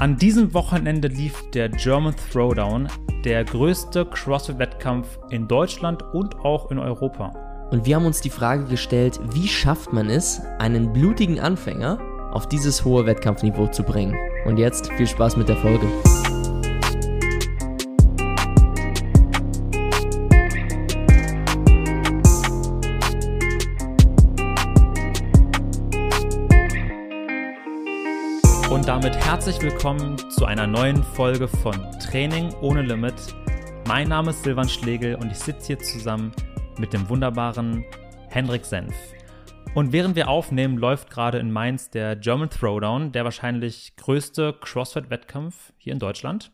An diesem Wochenende lief der German Throwdown, der größte CrossFit-Wettkampf in Deutschland und auch in Europa. Und wir haben uns die Frage gestellt, wie schafft man es, einen blutigen Anfänger auf dieses hohe Wettkampfniveau zu bringen? Und jetzt viel Spaß mit der Folge. Herzlich willkommen zu einer neuen Folge von Training ohne Limit. Mein Name ist Silvan Schlegel und ich sitze hier zusammen mit dem wunderbaren Hendrik Senf. Und während wir aufnehmen, läuft gerade in Mainz der German Throwdown, der wahrscheinlich größte CrossFit-Wettkampf hier in Deutschland.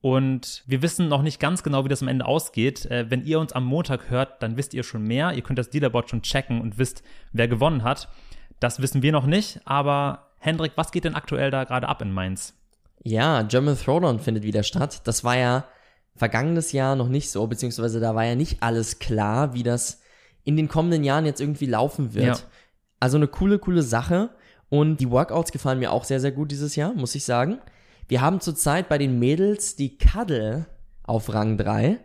Und wir wissen noch nicht ganz genau, wie das am Ende ausgeht. Äh, wenn ihr uns am Montag hört, dann wisst ihr schon mehr. Ihr könnt das Leaderboard schon checken und wisst, wer gewonnen hat. Das wissen wir noch nicht, aber Hendrik, was geht denn aktuell da gerade ab in Mainz? Ja, German Throwdown findet wieder statt. Das war ja vergangenes Jahr noch nicht so, beziehungsweise da war ja nicht alles klar, wie das in den kommenden Jahren jetzt irgendwie laufen wird. Ja. Also eine coole, coole Sache. Und die Workouts gefallen mir auch sehr, sehr gut dieses Jahr, muss ich sagen. Wir haben zurzeit bei den Mädels die Kaddel auf Rang 3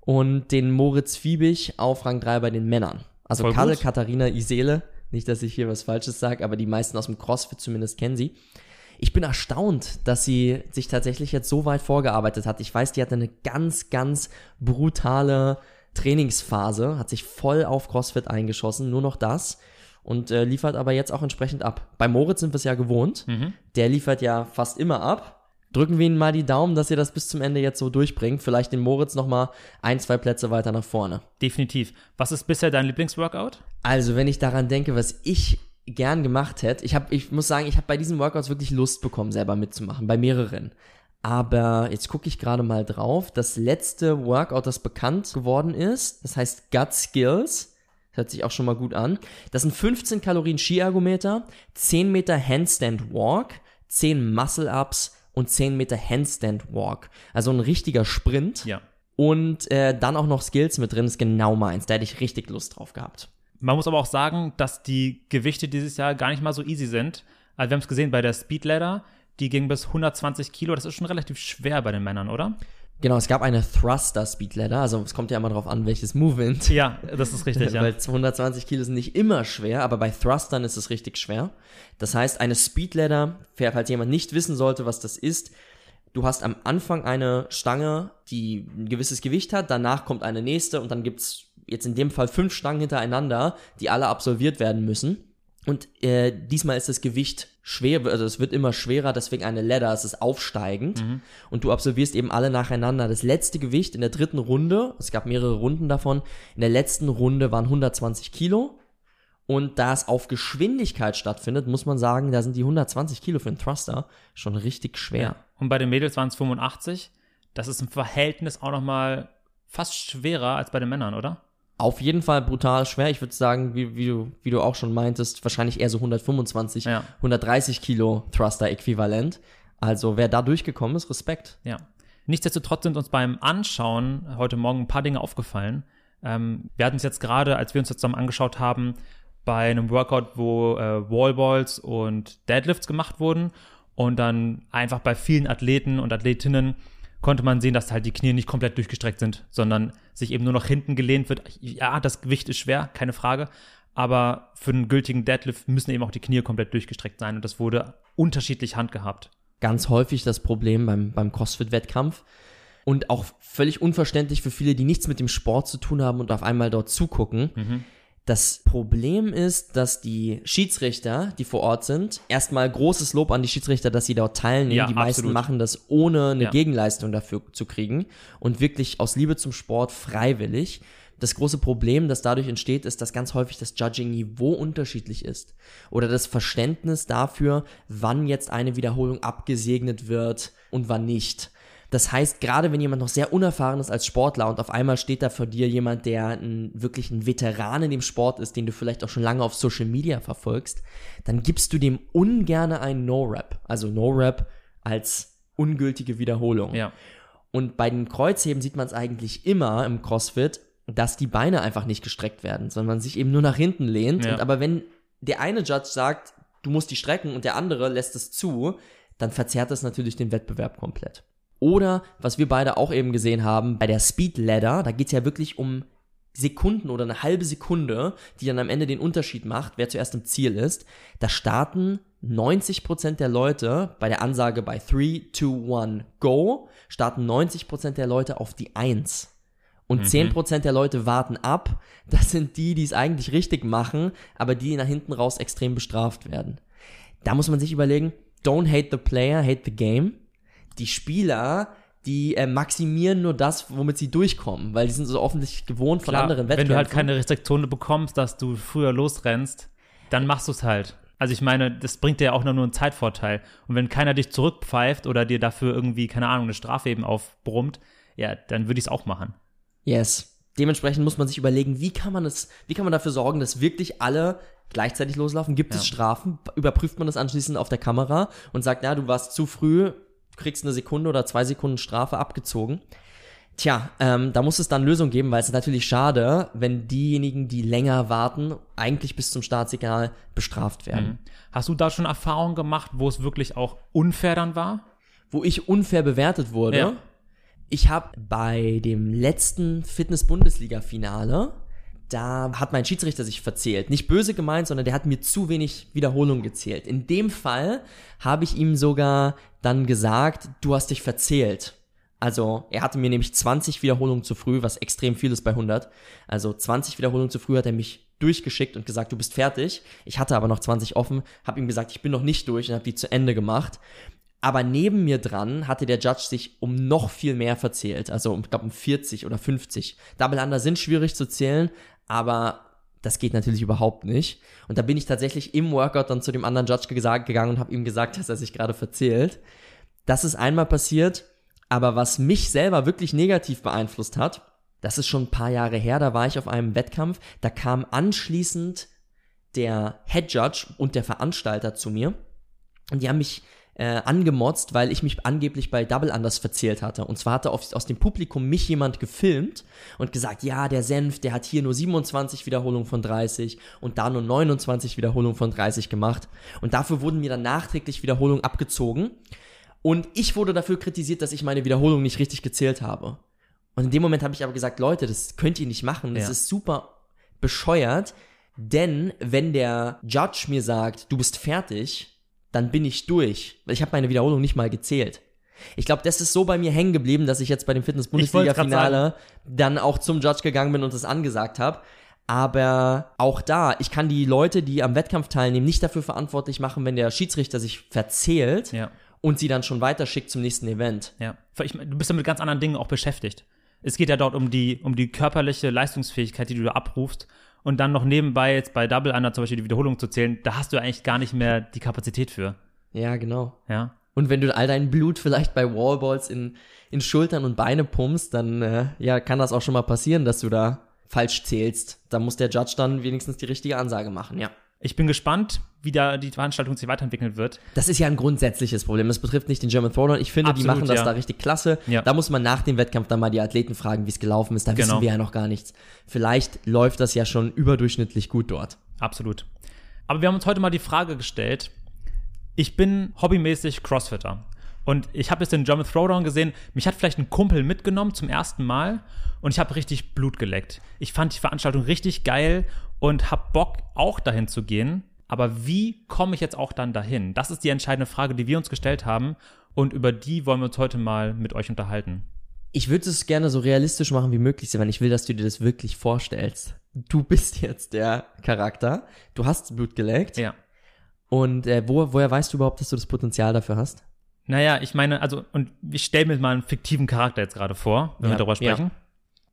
und den Moritz Fiebig auf Rang 3 bei den Männern. Also Voll Kaddel, Katharina Isele nicht, dass ich hier was Falsches sage, aber die meisten aus dem CrossFit zumindest kennen sie. Ich bin erstaunt, dass sie sich tatsächlich jetzt so weit vorgearbeitet hat. Ich weiß, die hatte eine ganz, ganz brutale Trainingsphase, hat sich voll auf CrossFit eingeschossen, nur noch das und äh, liefert aber jetzt auch entsprechend ab. Bei Moritz sind wir es ja gewohnt. Mhm. Der liefert ja fast immer ab drücken wir Ihnen mal die Daumen, dass ihr das bis zum Ende jetzt so durchbringt. Vielleicht den Moritz noch mal ein, zwei Plätze weiter nach vorne. Definitiv. Was ist bisher dein Lieblingsworkout? Also, wenn ich daran denke, was ich gern gemacht hätte, ich habe, ich muss sagen, ich habe bei diesen Workouts wirklich Lust bekommen, selber mitzumachen, bei mehreren. Aber jetzt gucke ich gerade mal drauf. Das letzte Workout, das bekannt geworden ist, das heißt Gut Skills. Hört sich auch schon mal gut an. Das sind 15 Kalorien Skiergometer, 10 Meter Handstand Walk, 10 Muscle Ups, und 10 Meter Handstand Walk. Also ein richtiger Sprint. Ja. Und äh, dann auch noch Skills mit drin, ist genau meins. Da hätte ich richtig Lust drauf gehabt. Man muss aber auch sagen, dass die Gewichte dieses Jahr gar nicht mal so easy sind. Also wir haben es gesehen bei der Speed Ladder, die ging bis 120 Kilo. Das ist schon relativ schwer bei den Männern, oder? Genau, es gab eine Thruster Speed Ladder, also es kommt ja immer darauf an, welches Movement. Ja, das ist richtig, ja. Weil 220 Kilo sind nicht immer schwer, aber bei Thrustern ist es richtig schwer. Das heißt, eine Speed Ladder, falls jemand nicht wissen sollte, was das ist, du hast am Anfang eine Stange, die ein gewisses Gewicht hat, danach kommt eine nächste und dann gibt's jetzt in dem Fall fünf Stangen hintereinander, die alle absolviert werden müssen. Und äh, diesmal ist das Gewicht schwer, also es wird immer schwerer, deswegen eine Ladder, es ist aufsteigend. Mhm. Und du absolvierst eben alle nacheinander. Das letzte Gewicht in der dritten Runde, es gab mehrere Runden davon, in der letzten Runde waren 120 Kilo. Und da es auf Geschwindigkeit stattfindet, muss man sagen, da sind die 120 Kilo für einen Thruster schon richtig schwer. Ja. Und bei den Mädels waren es 85. Das ist im Verhältnis auch nochmal fast schwerer als bei den Männern, oder? Auf jeden Fall brutal schwer. Ich würde sagen, wie, wie, du, wie du auch schon meintest, wahrscheinlich eher so 125, ja. 130 Kilo Thruster-Äquivalent. Also wer da durchgekommen ist, Respekt. Ja. Nichtsdestotrotz sind uns beim Anschauen heute Morgen ein paar Dinge aufgefallen. Ähm, wir hatten es jetzt gerade, als wir uns zusammen angeschaut haben, bei einem Workout, wo äh, Wallballs und Deadlifts gemacht wurden und dann einfach bei vielen Athleten und Athletinnen konnte man sehen, dass halt die Knie nicht komplett durchgestreckt sind, sondern sich eben nur noch hinten gelehnt wird. Ja, das Gewicht ist schwer, keine Frage. Aber für einen gültigen Deadlift müssen eben auch die Knie komplett durchgestreckt sein. Und das wurde unterschiedlich handgehabt. Ganz häufig das Problem beim, beim CrossFit-Wettkampf. Und auch völlig unverständlich für viele, die nichts mit dem Sport zu tun haben und auf einmal dort zugucken. Mhm das Problem ist, dass die Schiedsrichter, die vor Ort sind, erstmal großes Lob an die Schiedsrichter, dass sie dort teilnehmen. Ja, die absolut. meisten machen das ohne eine ja. Gegenleistung dafür zu kriegen und wirklich aus Liebe zum Sport freiwillig. Das große Problem, das dadurch entsteht, ist, dass ganz häufig das Judging-Niveau unterschiedlich ist. Oder das Verständnis dafür, wann jetzt eine Wiederholung abgesegnet wird und wann nicht. Das heißt, gerade wenn jemand noch sehr unerfahren ist als Sportler und auf einmal steht da vor dir jemand, der ein, wirklich ein Veteran in dem Sport ist, den du vielleicht auch schon lange auf Social Media verfolgst, dann gibst du dem ungerne einen No-Rap. Also No-Rap als ungültige Wiederholung. Ja. Und bei den Kreuzheben sieht man es eigentlich immer im CrossFit, dass die Beine einfach nicht gestreckt werden, sondern man sich eben nur nach hinten lehnt. Ja. Und aber wenn der eine Judge sagt, du musst die strecken und der andere lässt es zu, dann verzerrt das natürlich den Wettbewerb komplett. Oder, was wir beide auch eben gesehen haben, bei der Speed Ladder, da geht es ja wirklich um Sekunden oder eine halbe Sekunde, die dann am Ende den Unterschied macht, wer zuerst im Ziel ist. Da starten 90% der Leute bei der Ansage bei 3, 2, 1, go, starten 90% der Leute auf die 1. Und mhm. 10% der Leute warten ab. Das sind die, die es eigentlich richtig machen, aber die nach hinten raus extrem bestraft werden. Da muss man sich überlegen, don't hate the player, hate the game. Die Spieler die äh, maximieren nur das, womit sie durchkommen, weil die sind so offensichtlich gewohnt von Klar, anderen Wettkämpfen. Wenn du halt keine Restriktionen bekommst, dass du früher losrennst, dann machst du es halt. Also ich meine, das bringt dir ja auch nur einen Zeitvorteil. Und wenn keiner dich zurückpfeift oder dir dafür irgendwie, keine Ahnung, eine Strafe eben aufbrummt, ja, dann würde ich es auch machen. Yes. Dementsprechend muss man sich überlegen, wie kann man es, wie kann man dafür sorgen, dass wirklich alle gleichzeitig loslaufen? Gibt ja. es Strafen? Überprüft man das anschließend auf der Kamera und sagt, ja, du warst zu früh, kriegst eine Sekunde oder zwei Sekunden Strafe abgezogen. Tja, ähm, da muss es dann Lösungen geben, weil es ist natürlich schade, wenn diejenigen, die länger warten, eigentlich bis zum Startsignal bestraft werden. Mhm. Hast du da schon Erfahrungen gemacht, wo es wirklich auch unfair dann war? Wo ich unfair bewertet wurde? Ja. Ich habe bei dem letzten Fitness-Bundesliga-Finale da hat mein Schiedsrichter sich verzählt. Nicht böse gemeint, sondern der hat mir zu wenig Wiederholungen gezählt. In dem Fall habe ich ihm sogar dann gesagt, du hast dich verzählt. Also er hatte mir nämlich 20 Wiederholungen zu früh, was extrem viel ist bei 100. Also 20 Wiederholungen zu früh hat er mich durchgeschickt und gesagt, du bist fertig. Ich hatte aber noch 20 offen, habe ihm gesagt, ich bin noch nicht durch und habe die zu Ende gemacht. Aber neben mir dran hatte der Judge sich um noch viel mehr verzählt. Also ich glaube um 40 oder 50. Double Under sind schwierig zu zählen, aber das geht natürlich überhaupt nicht. Und da bin ich tatsächlich im Workout dann zu dem anderen Judge gesagt, gegangen und habe ihm gesagt, dass er sich gerade verzählt. Das ist einmal passiert, aber was mich selber wirklich negativ beeinflusst hat, das ist schon ein paar Jahre her, da war ich auf einem Wettkampf, da kam anschließend der Head Judge und der Veranstalter zu mir und die haben mich äh, angemotzt, weil ich mich angeblich bei Double Anders verzählt hatte. Und zwar hatte auf, aus dem Publikum mich jemand gefilmt und gesagt, ja, der Senf, der hat hier nur 27 Wiederholungen von 30 und da nur 29 Wiederholungen von 30 gemacht. Und dafür wurden mir dann nachträglich Wiederholungen abgezogen. Und ich wurde dafür kritisiert, dass ich meine Wiederholung nicht richtig gezählt habe. Und in dem Moment habe ich aber gesagt, Leute, das könnt ihr nicht machen. Das ja. ist super bescheuert. Denn wenn der Judge mir sagt, du bist fertig, dann bin ich durch. Ich habe meine Wiederholung nicht mal gezählt. Ich glaube, das ist so bei mir hängen geblieben, dass ich jetzt bei dem Fitness-Bundesliga-Finale dann auch zum Judge gegangen bin und das angesagt habe. Aber auch da, ich kann die Leute, die am Wettkampf teilnehmen, nicht dafür verantwortlich machen, wenn der Schiedsrichter sich verzählt ja. und sie dann schon weiterschickt zum nächsten Event. Ja, ich, du bist ja mit ganz anderen Dingen auch beschäftigt. Es geht ja dort um die, um die körperliche Leistungsfähigkeit, die du da abrufst und dann noch nebenbei jetzt bei Double Under zum Beispiel die Wiederholung zu zählen, da hast du eigentlich gar nicht mehr die Kapazität für. Ja, genau. Ja. Und wenn du all dein Blut vielleicht bei Wallballs in, in Schultern und Beine pumpst, dann äh, ja, kann das auch schon mal passieren, dass du da falsch zählst. Da muss der Judge dann wenigstens die richtige Ansage machen, ja. Ich bin gespannt, wie da die Veranstaltung sich weiterentwickeln wird. Das ist ja ein grundsätzliches Problem. Das betrifft nicht den German Throwdown. Ich finde, Absolut, die machen das ja. da richtig klasse. Ja. Da muss man nach dem Wettkampf dann mal die Athleten fragen, wie es gelaufen ist. Da genau. wissen wir ja noch gar nichts. Vielleicht läuft das ja schon überdurchschnittlich gut dort. Absolut. Aber wir haben uns heute mal die Frage gestellt. Ich bin hobbymäßig Crossfitter. Und ich habe jetzt den German Throwdown gesehen. Mich hat vielleicht ein Kumpel mitgenommen zum ersten Mal und ich habe richtig Blut geleckt. Ich fand die Veranstaltung richtig geil und habe Bock, auch dahin zu gehen. Aber wie komme ich jetzt auch dann dahin? Das ist die entscheidende Frage, die wir uns gestellt haben und über die wollen wir uns heute mal mit euch unterhalten. Ich würde es gerne so realistisch machen wie möglich, weil ich will, dass du dir das wirklich vorstellst. Du bist jetzt der Charakter, du hast Blut geleckt. Ja. Und äh, wo, woher weißt du überhaupt, dass du das Potenzial dafür hast? Naja, ich meine, also, und ich stelle mir mal einen fiktiven Charakter jetzt gerade vor, wenn ja, wir darüber sprechen. Ja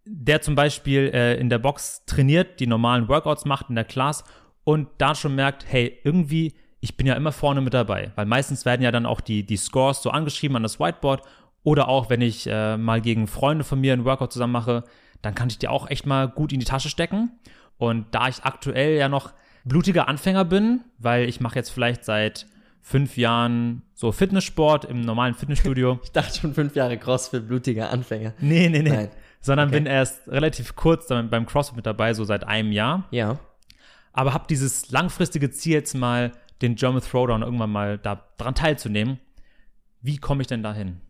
der zum Beispiel äh, in der Box trainiert, die normalen Workouts macht in der Class und da schon merkt, hey, irgendwie, ich bin ja immer vorne mit dabei, weil meistens werden ja dann auch die, die Scores so angeschrieben an das Whiteboard oder auch, wenn ich äh, mal gegen Freunde von mir einen Workout zusammen mache, dann kann ich die auch echt mal gut in die Tasche stecken. Und da ich aktuell ja noch blutiger Anfänger bin, weil ich mache jetzt vielleicht seit fünf Jahren so Fitnesssport im normalen Fitnessstudio. Ich dachte schon fünf Jahre Crossfit, blutiger Anfänger. Nee, nee, nee. Nein sondern okay. bin erst relativ kurz beim CrossFit mit dabei, so seit einem Jahr. Ja. Aber habe dieses langfristige Ziel jetzt mal, den German Throwdown irgendwann mal da dran teilzunehmen. Wie komme ich denn dahin?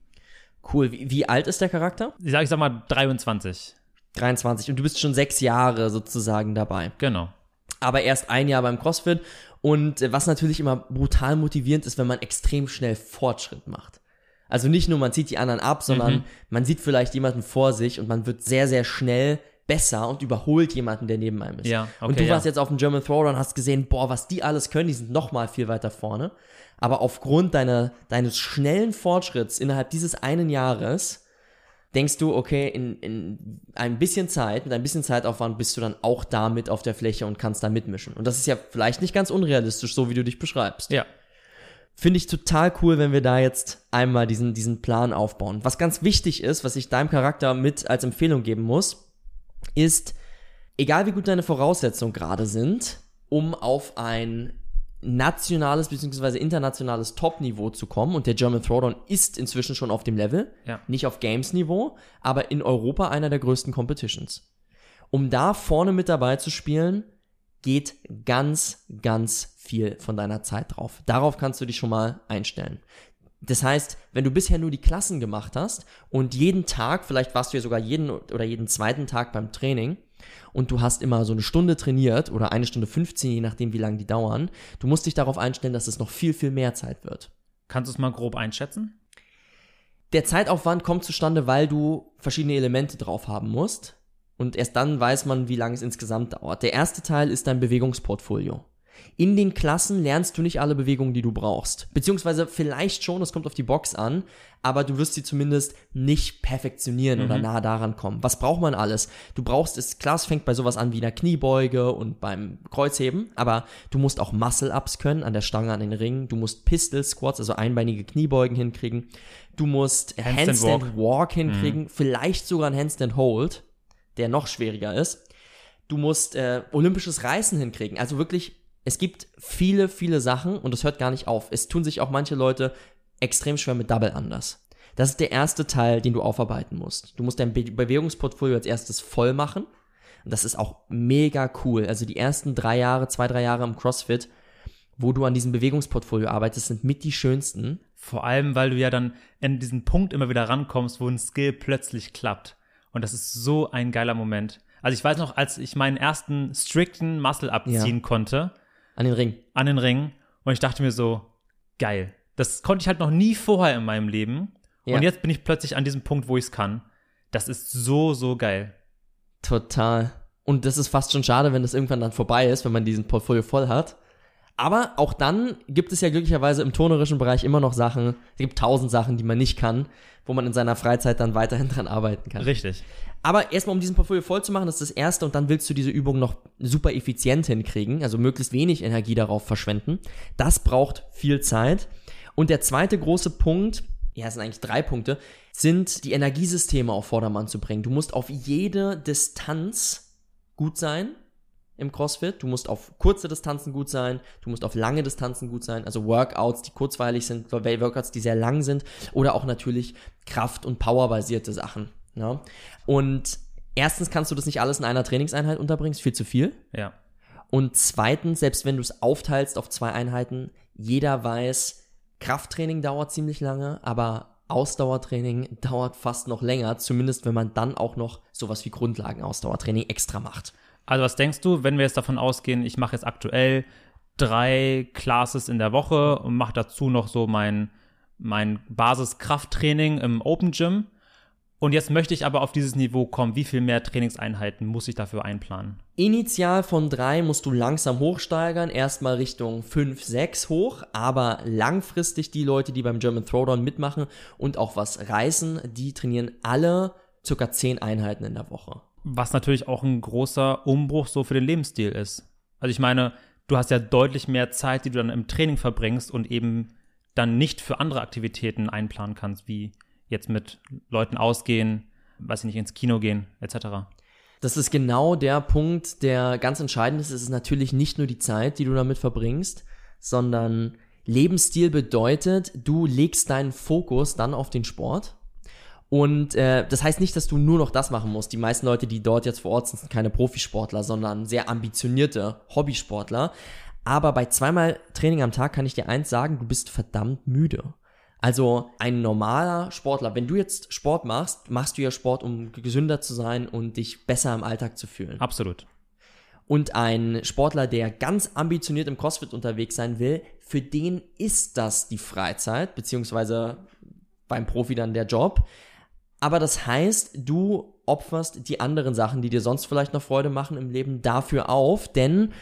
Cool. Wie, wie alt ist der Charakter? Ich sag, ich sag mal 23. 23. Und du bist schon sechs Jahre sozusagen dabei. Genau. Aber erst ein Jahr beim CrossFit. Und äh, was natürlich immer brutal motivierend ist, wenn man extrem schnell Fortschritt macht. Also nicht nur man zieht die anderen ab, sondern Mhm. man sieht vielleicht jemanden vor sich und man wird sehr, sehr schnell besser und überholt jemanden, der neben einem ist. Ja, okay, und du ja. warst jetzt auf dem German Throwdown und hast gesehen, boah, was die alles können, die sind noch mal viel weiter vorne. Aber aufgrund deiner, deines schnellen Fortschritts innerhalb dieses einen Jahres denkst du, okay, in, in ein bisschen Zeit, mit ein bisschen Zeitaufwand bist du dann auch damit auf der Fläche und kannst da mitmischen. Und das ist ja vielleicht nicht ganz unrealistisch, so wie du dich beschreibst. Ja. Finde ich total cool, wenn wir da jetzt einmal diesen, diesen Plan aufbauen. Was ganz wichtig ist, was ich deinem Charakter mit als Empfehlung geben muss, ist, egal wie gut deine Voraussetzungen gerade sind, um auf ein nationales bzw. internationales Top-Niveau zu kommen, und der German Throwdown ist inzwischen schon auf dem Level, Ja. nicht auf Games-Niveau, aber in Europa einer der größten Competitions. Um da vorne mit dabei zu spielen, geht ganz, ganz viel von deiner Zeit drauf. Darauf kannst du dich schon mal einstellen. Das heißt, wenn du bisher nur die Klassen gemacht hast und jeden Tag, vielleicht warst du ja sogar jeden oder jeden zweiten Tag beim Training und du hast immer so eine Stunde trainiert oder eine Stunde 15, je nachdem, wie lange die dauern, du musst dich darauf einstellen, dass es noch viel, viel mehr Zeit wird. Kannst du es mal grob einschätzen? Der Zeitaufwand kommt zustande, weil du verschiedene Elemente drauf haben musst. Und erst dann weiß man, wie lange es insgesamt dauert. Der erste Teil ist dein Bewegungsportfolio. In den Klassen lernst du nicht alle Bewegungen, die du brauchst. Beziehungsweise vielleicht schon, es kommt auf die Box an, aber du wirst sie zumindest nicht perfektionieren oder nah daran kommen. Was braucht man alles? Du brauchst es, klar, es fängt bei sowas an wie einer Kniebeuge und beim Kreuzheben, aber du musst auch Muscle-Ups können an der Stange, an den Ringen. Du musst Pistol-Squats, also einbeinige Kniebeugen hinkriegen. Du musst Handstand Handstand Walk, hinkriegen, vielleicht sogar ein Handstand Hold, der noch schwieriger ist. Du musst äh, olympisches Reißen hinkriegen. Also wirklich, es gibt viele, viele Sachen und es hört gar nicht auf. Es tun sich auch manche Leute extrem schwer mit Double Anders. Das ist der erste Teil, den du aufarbeiten musst. Du musst dein Be Bewegungsportfolio als erstes voll machen. Und das ist auch mega cool. Also die ersten drei Jahre, zwei, drei Jahre im CrossFit, wo du an diesem Bewegungsportfolio arbeitest, sind mit die schönsten. Vor allem, weil du ja dann in diesen Punkt immer wieder rankommst, wo ein Skill plötzlich klappt. Und das ist so ein geiler Moment. Also ich weiß noch, als ich meinen ersten strikten Muscle abziehen Ja. konnte An den Ring. an den Ring und ich dachte mir so, geil. Das konnte ich halt noch nie vorher in meinem Leben. Ja. Und jetzt bin ich plötzlich an diesem Punkt, wo ich es kann. Das ist so, so geil. Total. Und das ist fast schon schade, wenn das irgendwann dann vorbei ist, wenn man diesen Portfolio voll hat. Aber auch dann gibt es ja glücklicherweise im tonerischen Bereich immer noch Sachen, es gibt tausend Sachen, die man nicht kann, wo man in seiner Freizeit dann weiterhin dran arbeiten kann. Richtig. Aber erstmal, um diesen Portfolio voll zu machen, das ist das Erste und dann willst du diese Übung noch super effizient hinkriegen, also möglichst wenig Energie darauf verschwenden. Das braucht viel Zeit. Und der zweite große Punkt, ja, es sind eigentlich drei Punkte, sind die Energiesysteme auf Vordermann zu bringen. Du musst auf jede Distanz gut sein im CrossFit. Du musst auf kurze Distanzen gut sein, du musst auf lange Distanzen gut sein, also Workouts, die kurzweilig sind, Workouts, die sehr lang sind oder auch natürlich Kraft- und Powerbasierte Sachen. Ja? Und erstens kannst du das nicht alles in einer Trainingseinheit unterbringen, ist viel zu viel. Ja. Und zweitens, selbst wenn du es aufteilst auf zwei Einheiten, jeder weiß, Krafttraining dauert ziemlich lange, aber Ausdauertraining dauert fast noch länger, zumindest wenn man dann auch noch sowas wie Grundlagen-Ausdauertraining extra macht. Also was denkst du, wenn wir jetzt davon ausgehen, ich mache jetzt aktuell drei Classes in der Woche und mache dazu noch so mein, mein Basis-Krafttraining im Open Gym. Und jetzt möchte ich aber auf dieses Niveau kommen. Wie viel mehr Trainingseinheiten muss ich dafür einplanen? Initial von drei musst du langsam hochsteigern, erstmal Richtung fünf, sechs hoch, aber langfristig die Leute, die beim German Throwdown mitmachen und auch was reißen, die trainieren alle circa zehn Einheiten in der Woche. Was natürlich auch ein großer Umbruch so für den Lebensstil ist. Also ich meine, du hast ja deutlich mehr Zeit, die du dann im Training verbringst und eben dann nicht für andere Aktivitäten einplanen kannst, wie jetzt mit Leuten ausgehen, weiß ich nicht, ins Kino gehen, etc. Das ist genau der Punkt, der ganz entscheidend ist. Es ist natürlich nicht nur die Zeit, die du damit verbringst, sondern Lebensstil bedeutet, du legst deinen Fokus dann auf den Sport. Und äh, das heißt nicht, dass du nur noch das machen musst. Die meisten Leute, die dort jetzt vor Ort sind, sind keine Profisportler, sondern sehr ambitionierte Hobbysportler. Aber bei zweimal Training am Tag kann ich dir eins sagen, du bist verdammt müde. Also ein normaler Sportler, wenn du jetzt Sport machst, machst du ja Sport, um gesünder zu sein und dich besser im Alltag zu fühlen. Absolut. Und ein Sportler, der ganz ambitioniert im CrossFit unterwegs sein will, für den ist das die Freizeit, beziehungsweise beim Profi dann der Job. Aber das heißt, du opferst die anderen Sachen, die dir sonst vielleicht noch Freude machen im Leben, dafür auf, denn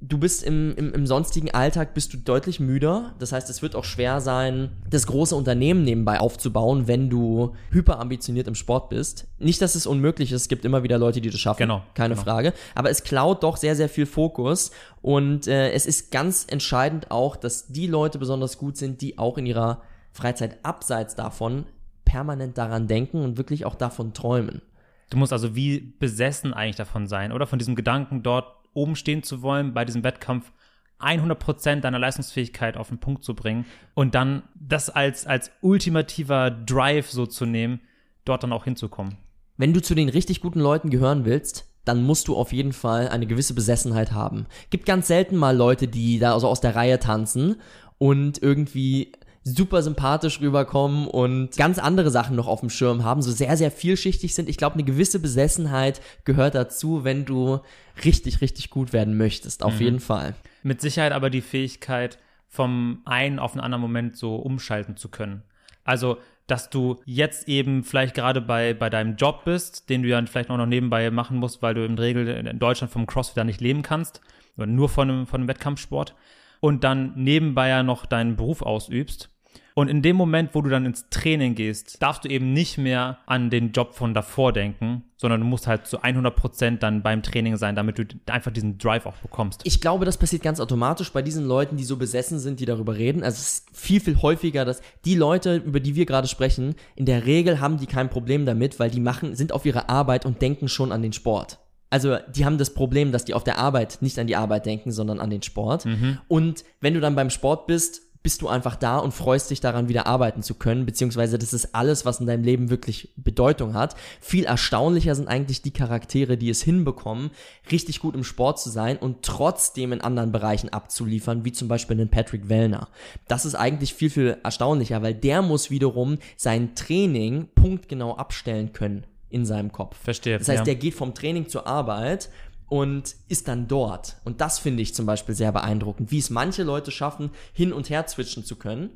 du bist im, im, im sonstigen Alltag bist du deutlich müder. Das heißt, es wird auch schwer sein, das große Unternehmen nebenbei aufzubauen, wenn du hyperambitioniert im Sport bist. Nicht, dass es unmöglich ist, es gibt immer wieder Leute, die das schaffen, genau, keine genau. Frage. Aber es klaut doch sehr, sehr viel Fokus und äh, es ist ganz entscheidend auch, dass die Leute besonders gut sind, die auch in ihrer Freizeit abseits davon permanent daran denken und wirklich auch davon träumen. Du musst also wie besessen eigentlich davon sein, oder? Von diesem Gedanken, dort oben stehen zu wollen, bei diesem Wettkampf 100% deiner Leistungsfähigkeit auf den Punkt zu bringen und dann das als, als ultimativer Drive so zu nehmen, dort dann auch hinzukommen. Wenn du zu den richtig guten Leuten gehören willst, dann musst du auf jeden Fall eine gewisse Besessenheit haben. Gibt ganz selten mal Leute, die da also aus der Reihe tanzen und irgendwie super sympathisch rüberkommen und ganz andere Sachen noch auf dem Schirm haben, so sehr, sehr vielschichtig sind. Ich glaube, eine gewisse Besessenheit gehört dazu, wenn du richtig, richtig gut werden möchtest, auf mhm. jeden Fall. Mit Sicherheit aber die Fähigkeit, vom einen auf einen anderen Moment so umschalten zu können. Also, dass du jetzt eben vielleicht gerade bei, bei deinem Job bist, den du ja vielleicht auch noch nebenbei machen musst, weil du in der Regel in Deutschland vom CrossFit nicht leben kannst, oder nur von einem, von einem Wettkampfsport, und dann nebenbei ja noch deinen Beruf ausübst und in dem Moment, wo du dann ins Training gehst, darfst du eben nicht mehr an den Job von davor denken, sondern du musst halt zu 100 Prozent dann beim Training sein, damit du einfach diesen Drive auch bekommst. Ich glaube, das passiert ganz automatisch bei diesen Leuten, die so besessen sind, die darüber reden. Also es ist viel, viel häufiger, dass die Leute, über die wir gerade sprechen, in der Regel haben die kein Problem damit, weil die machen, sind auf ihre Arbeit und denken schon an den Sport. Also die haben das Problem, dass die auf der Arbeit nicht an die Arbeit denken, sondern an den Sport. Mhm. Und wenn du dann beim Sport bist, bist du einfach da und freust dich daran, wieder arbeiten zu können, beziehungsweise das ist alles, was in deinem Leben wirklich Bedeutung hat. Viel erstaunlicher sind eigentlich die Charaktere, die es hinbekommen, richtig gut im Sport zu sein und trotzdem in anderen Bereichen abzuliefern, wie zum Beispiel den Patrick Wellner. Das ist eigentlich viel, viel erstaunlicher, weil der muss wiederum sein Training punktgenau abstellen können in seinem Kopf. Verstehe. Das heißt, ja. der geht vom Training zur Arbeit und ist dann dort. Und das finde ich zum Beispiel sehr beeindruckend, wie es manche Leute schaffen, hin und her switchen zu können.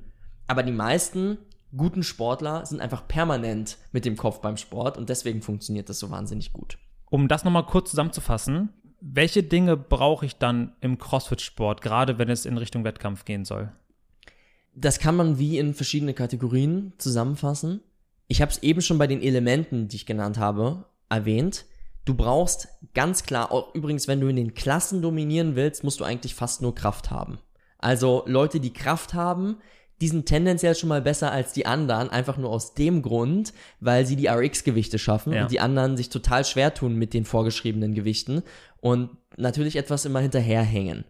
Aber die meisten guten Sportler sind einfach permanent mit dem Kopf beim Sport und deswegen funktioniert das so wahnsinnig gut. Um das nochmal kurz zusammenzufassen, welche Dinge brauche ich dann im CrossFit-Sport, gerade wenn es in Richtung Wettkampf gehen soll? Das kann man wie in verschiedene Kategorien zusammenfassen. Ich habe es eben schon bei den Elementen, die ich genannt habe, erwähnt. Du brauchst ganz klar, auch übrigens, wenn du in den Klassen dominieren willst, musst du eigentlich fast nur Kraft haben. Also Leute, die Kraft haben, die sind tendenziell schon mal besser als die anderen, einfach nur aus dem Grund, weil sie die RX-Gewichte schaffen ja. und die anderen sich total schwer tun mit den vorgeschriebenen Gewichten und natürlich etwas immer hinterherhängen.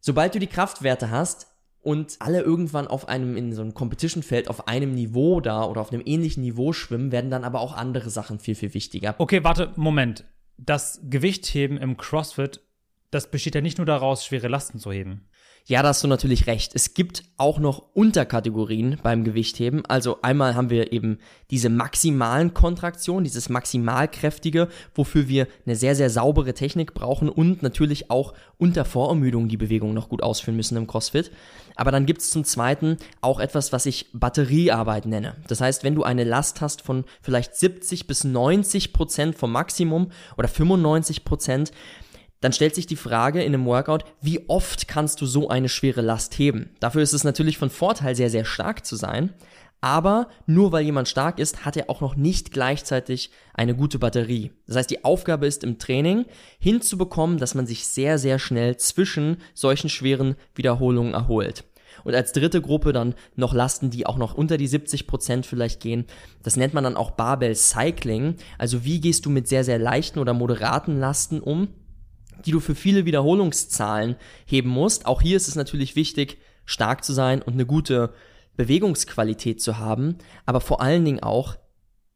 Sobald du die Kraftwerte hast, und alle irgendwann auf einem, in so einem Competition-Feld auf einem Niveau da oder auf einem ähnlichen Niveau schwimmen, werden dann aber auch andere Sachen viel, viel wichtiger. Okay, warte, Moment. Das Gewichtheben im CrossFit, das besteht ja nicht nur daraus, schwere Lasten zu heben. Ja, da hast du natürlich recht. Es gibt auch noch Unterkategorien beim Gewichtheben. Also einmal haben wir eben diese maximalen Kontraktionen, dieses maximalkräftige, wofür wir eine sehr, sehr saubere Technik brauchen und natürlich auch unter Vorermüdung die Bewegung noch gut ausführen müssen im CrossFit. Aber dann gibt es zum Zweiten auch etwas, was ich Batteriearbeit nenne. Das heißt, wenn du eine Last hast von vielleicht 70 bis 90 Prozent vom Maximum oder 95 Prozent, dann stellt sich die Frage in einem Workout, wie oft kannst du so eine schwere Last heben? Dafür ist es natürlich von Vorteil, sehr, sehr stark zu sein. Aber nur weil jemand stark ist, hat er auch noch nicht gleichzeitig eine gute Batterie. Das heißt, die Aufgabe ist im Training hinzubekommen, dass man sich sehr, sehr schnell zwischen solchen schweren Wiederholungen erholt. Und als dritte Gruppe dann noch Lasten, die auch noch unter die 70 Prozent vielleicht gehen. Das nennt man dann auch Barbell Cycling. Also wie gehst du mit sehr, sehr leichten oder moderaten Lasten um? Die du für viele Wiederholungszahlen heben musst. Auch hier ist es natürlich wichtig, stark zu sein und eine gute Bewegungsqualität zu haben, aber vor allen Dingen auch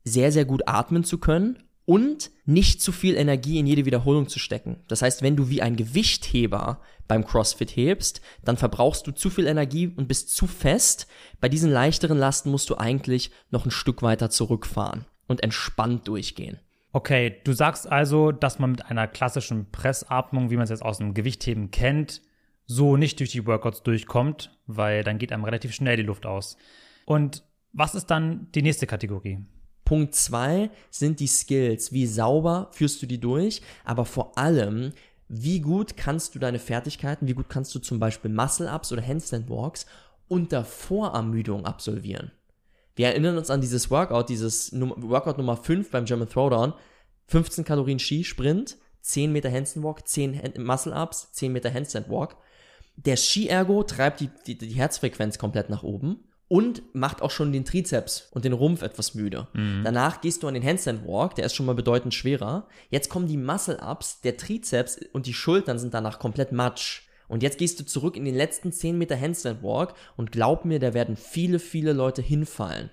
sehr, sehr gut atmen zu können und nicht zu viel Energie in jede Wiederholung zu stecken. Das heißt, wenn du wie ein Gewichtheber beim CrossFit hebst, dann verbrauchst du zu viel Energie und bist zu fest. Bei diesen leichteren Lasten musst du eigentlich noch ein Stück weiter zurückfahren und entspannt durchgehen. Okay, du sagst also, dass man mit einer klassischen Pressatmung, wie man es jetzt aus dem Gewichtheben kennt, so nicht durch die Workouts durchkommt, weil dann geht einem relativ schnell die Luft aus. Und was ist dann die nächste Kategorie? Punkt zwei sind die Skills. Wie sauber führst du die durch? Aber vor allem, wie gut kannst du deine Fertigkeiten, wie gut kannst du zum Beispiel Muscle-Ups oder Handstand Walks unter Vorermüdung absolvieren? Wir erinnern uns an dieses Workout, dieses Workout Nummer 5 beim German Throwdown. 15 Kalorien Ski-Sprint, 10 Meter Handstand Walk, 10 Muscle-Ups, 10 Meter Handstand Walk. Der Ski-Ergo treibt die, die, die Herzfrequenz komplett nach oben und macht auch schon den Trizeps und den Rumpf etwas müde. Mhm. Danach gehst du an den Handstand Walk, der ist schon mal bedeutend schwerer. Jetzt kommen die Muscle Ups, der Trizeps und die Schultern sind danach komplett matsch. Und jetzt gehst du zurück in den letzten 10 Meter Handstand Walk und glaub mir, da werden viele, viele Leute hinfallen.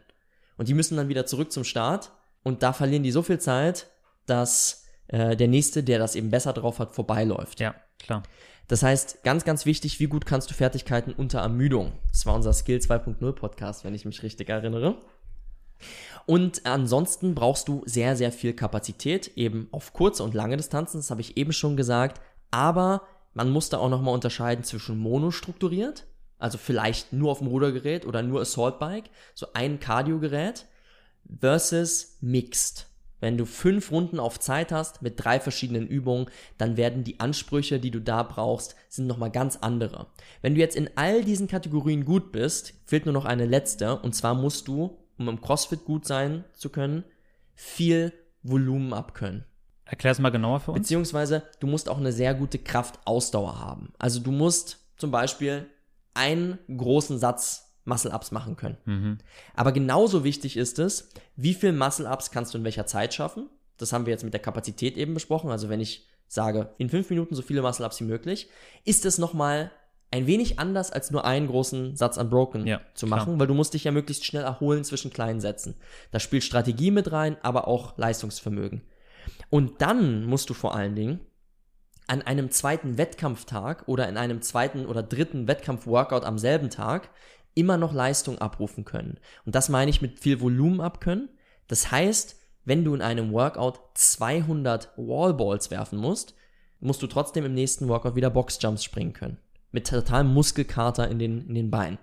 Und die müssen dann wieder zurück zum Start und da verlieren die so viel Zeit, dass äh, der nächste, der das eben besser drauf hat, vorbeiläuft. Ja, klar. Das heißt, ganz, ganz wichtig, wie gut kannst du Fertigkeiten unter Ermüdung? Das war unser Skill 2.0 Podcast, wenn ich mich richtig erinnere. Und ansonsten brauchst du sehr, sehr viel Kapazität, eben auf kurze und lange Distanzen, das habe ich eben schon gesagt. Aber man muss da auch nochmal unterscheiden zwischen monostrukturiert, also vielleicht nur auf dem Rudergerät oder nur Assault Bike, so ein Cardio-Gerät, versus Mixed. Wenn du fünf Runden auf Zeit hast mit drei verschiedenen Übungen, dann werden die Ansprüche, die du da brauchst, sind nochmal ganz andere. Wenn du jetzt in all diesen Kategorien gut bist, fehlt nur noch eine letzte und zwar musst du, um im CrossFit gut sein zu können, viel Volumen abkönnen. Erklär es mal genauer für uns. Beziehungsweise du musst auch eine sehr gute Kraftausdauer haben. Also du musst zum Beispiel einen großen Satz Muscle-Ups machen können. Mhm. Aber genauso wichtig ist es, wie viel Muscle-Ups kannst du in welcher Zeit schaffen. Das haben wir jetzt mit der Kapazität eben besprochen. Also wenn ich sage, in fünf Minuten so viele Muscle-Ups wie möglich, ist es nochmal ein wenig anders als nur einen großen Satz Unbroken ja, zu machen, klar. weil du musst dich ja möglichst schnell erholen zwischen kleinen Sätzen. Da spielt Strategie mit rein, aber auch Leistungsvermögen. Und dann musst du vor allen Dingen an einem zweiten Wettkampftag oder in einem zweiten oder dritten Wettkampf-Workout am selben Tag immer noch Leistung abrufen können. Und das meine ich mit viel Volumen abkönnen. Das heißt, wenn du in einem Workout 200 Wallballs werfen musst, musst du trotzdem im nächsten Workout wieder Boxjumps springen können. Mit totalem Muskelkater in den, in den Beinen.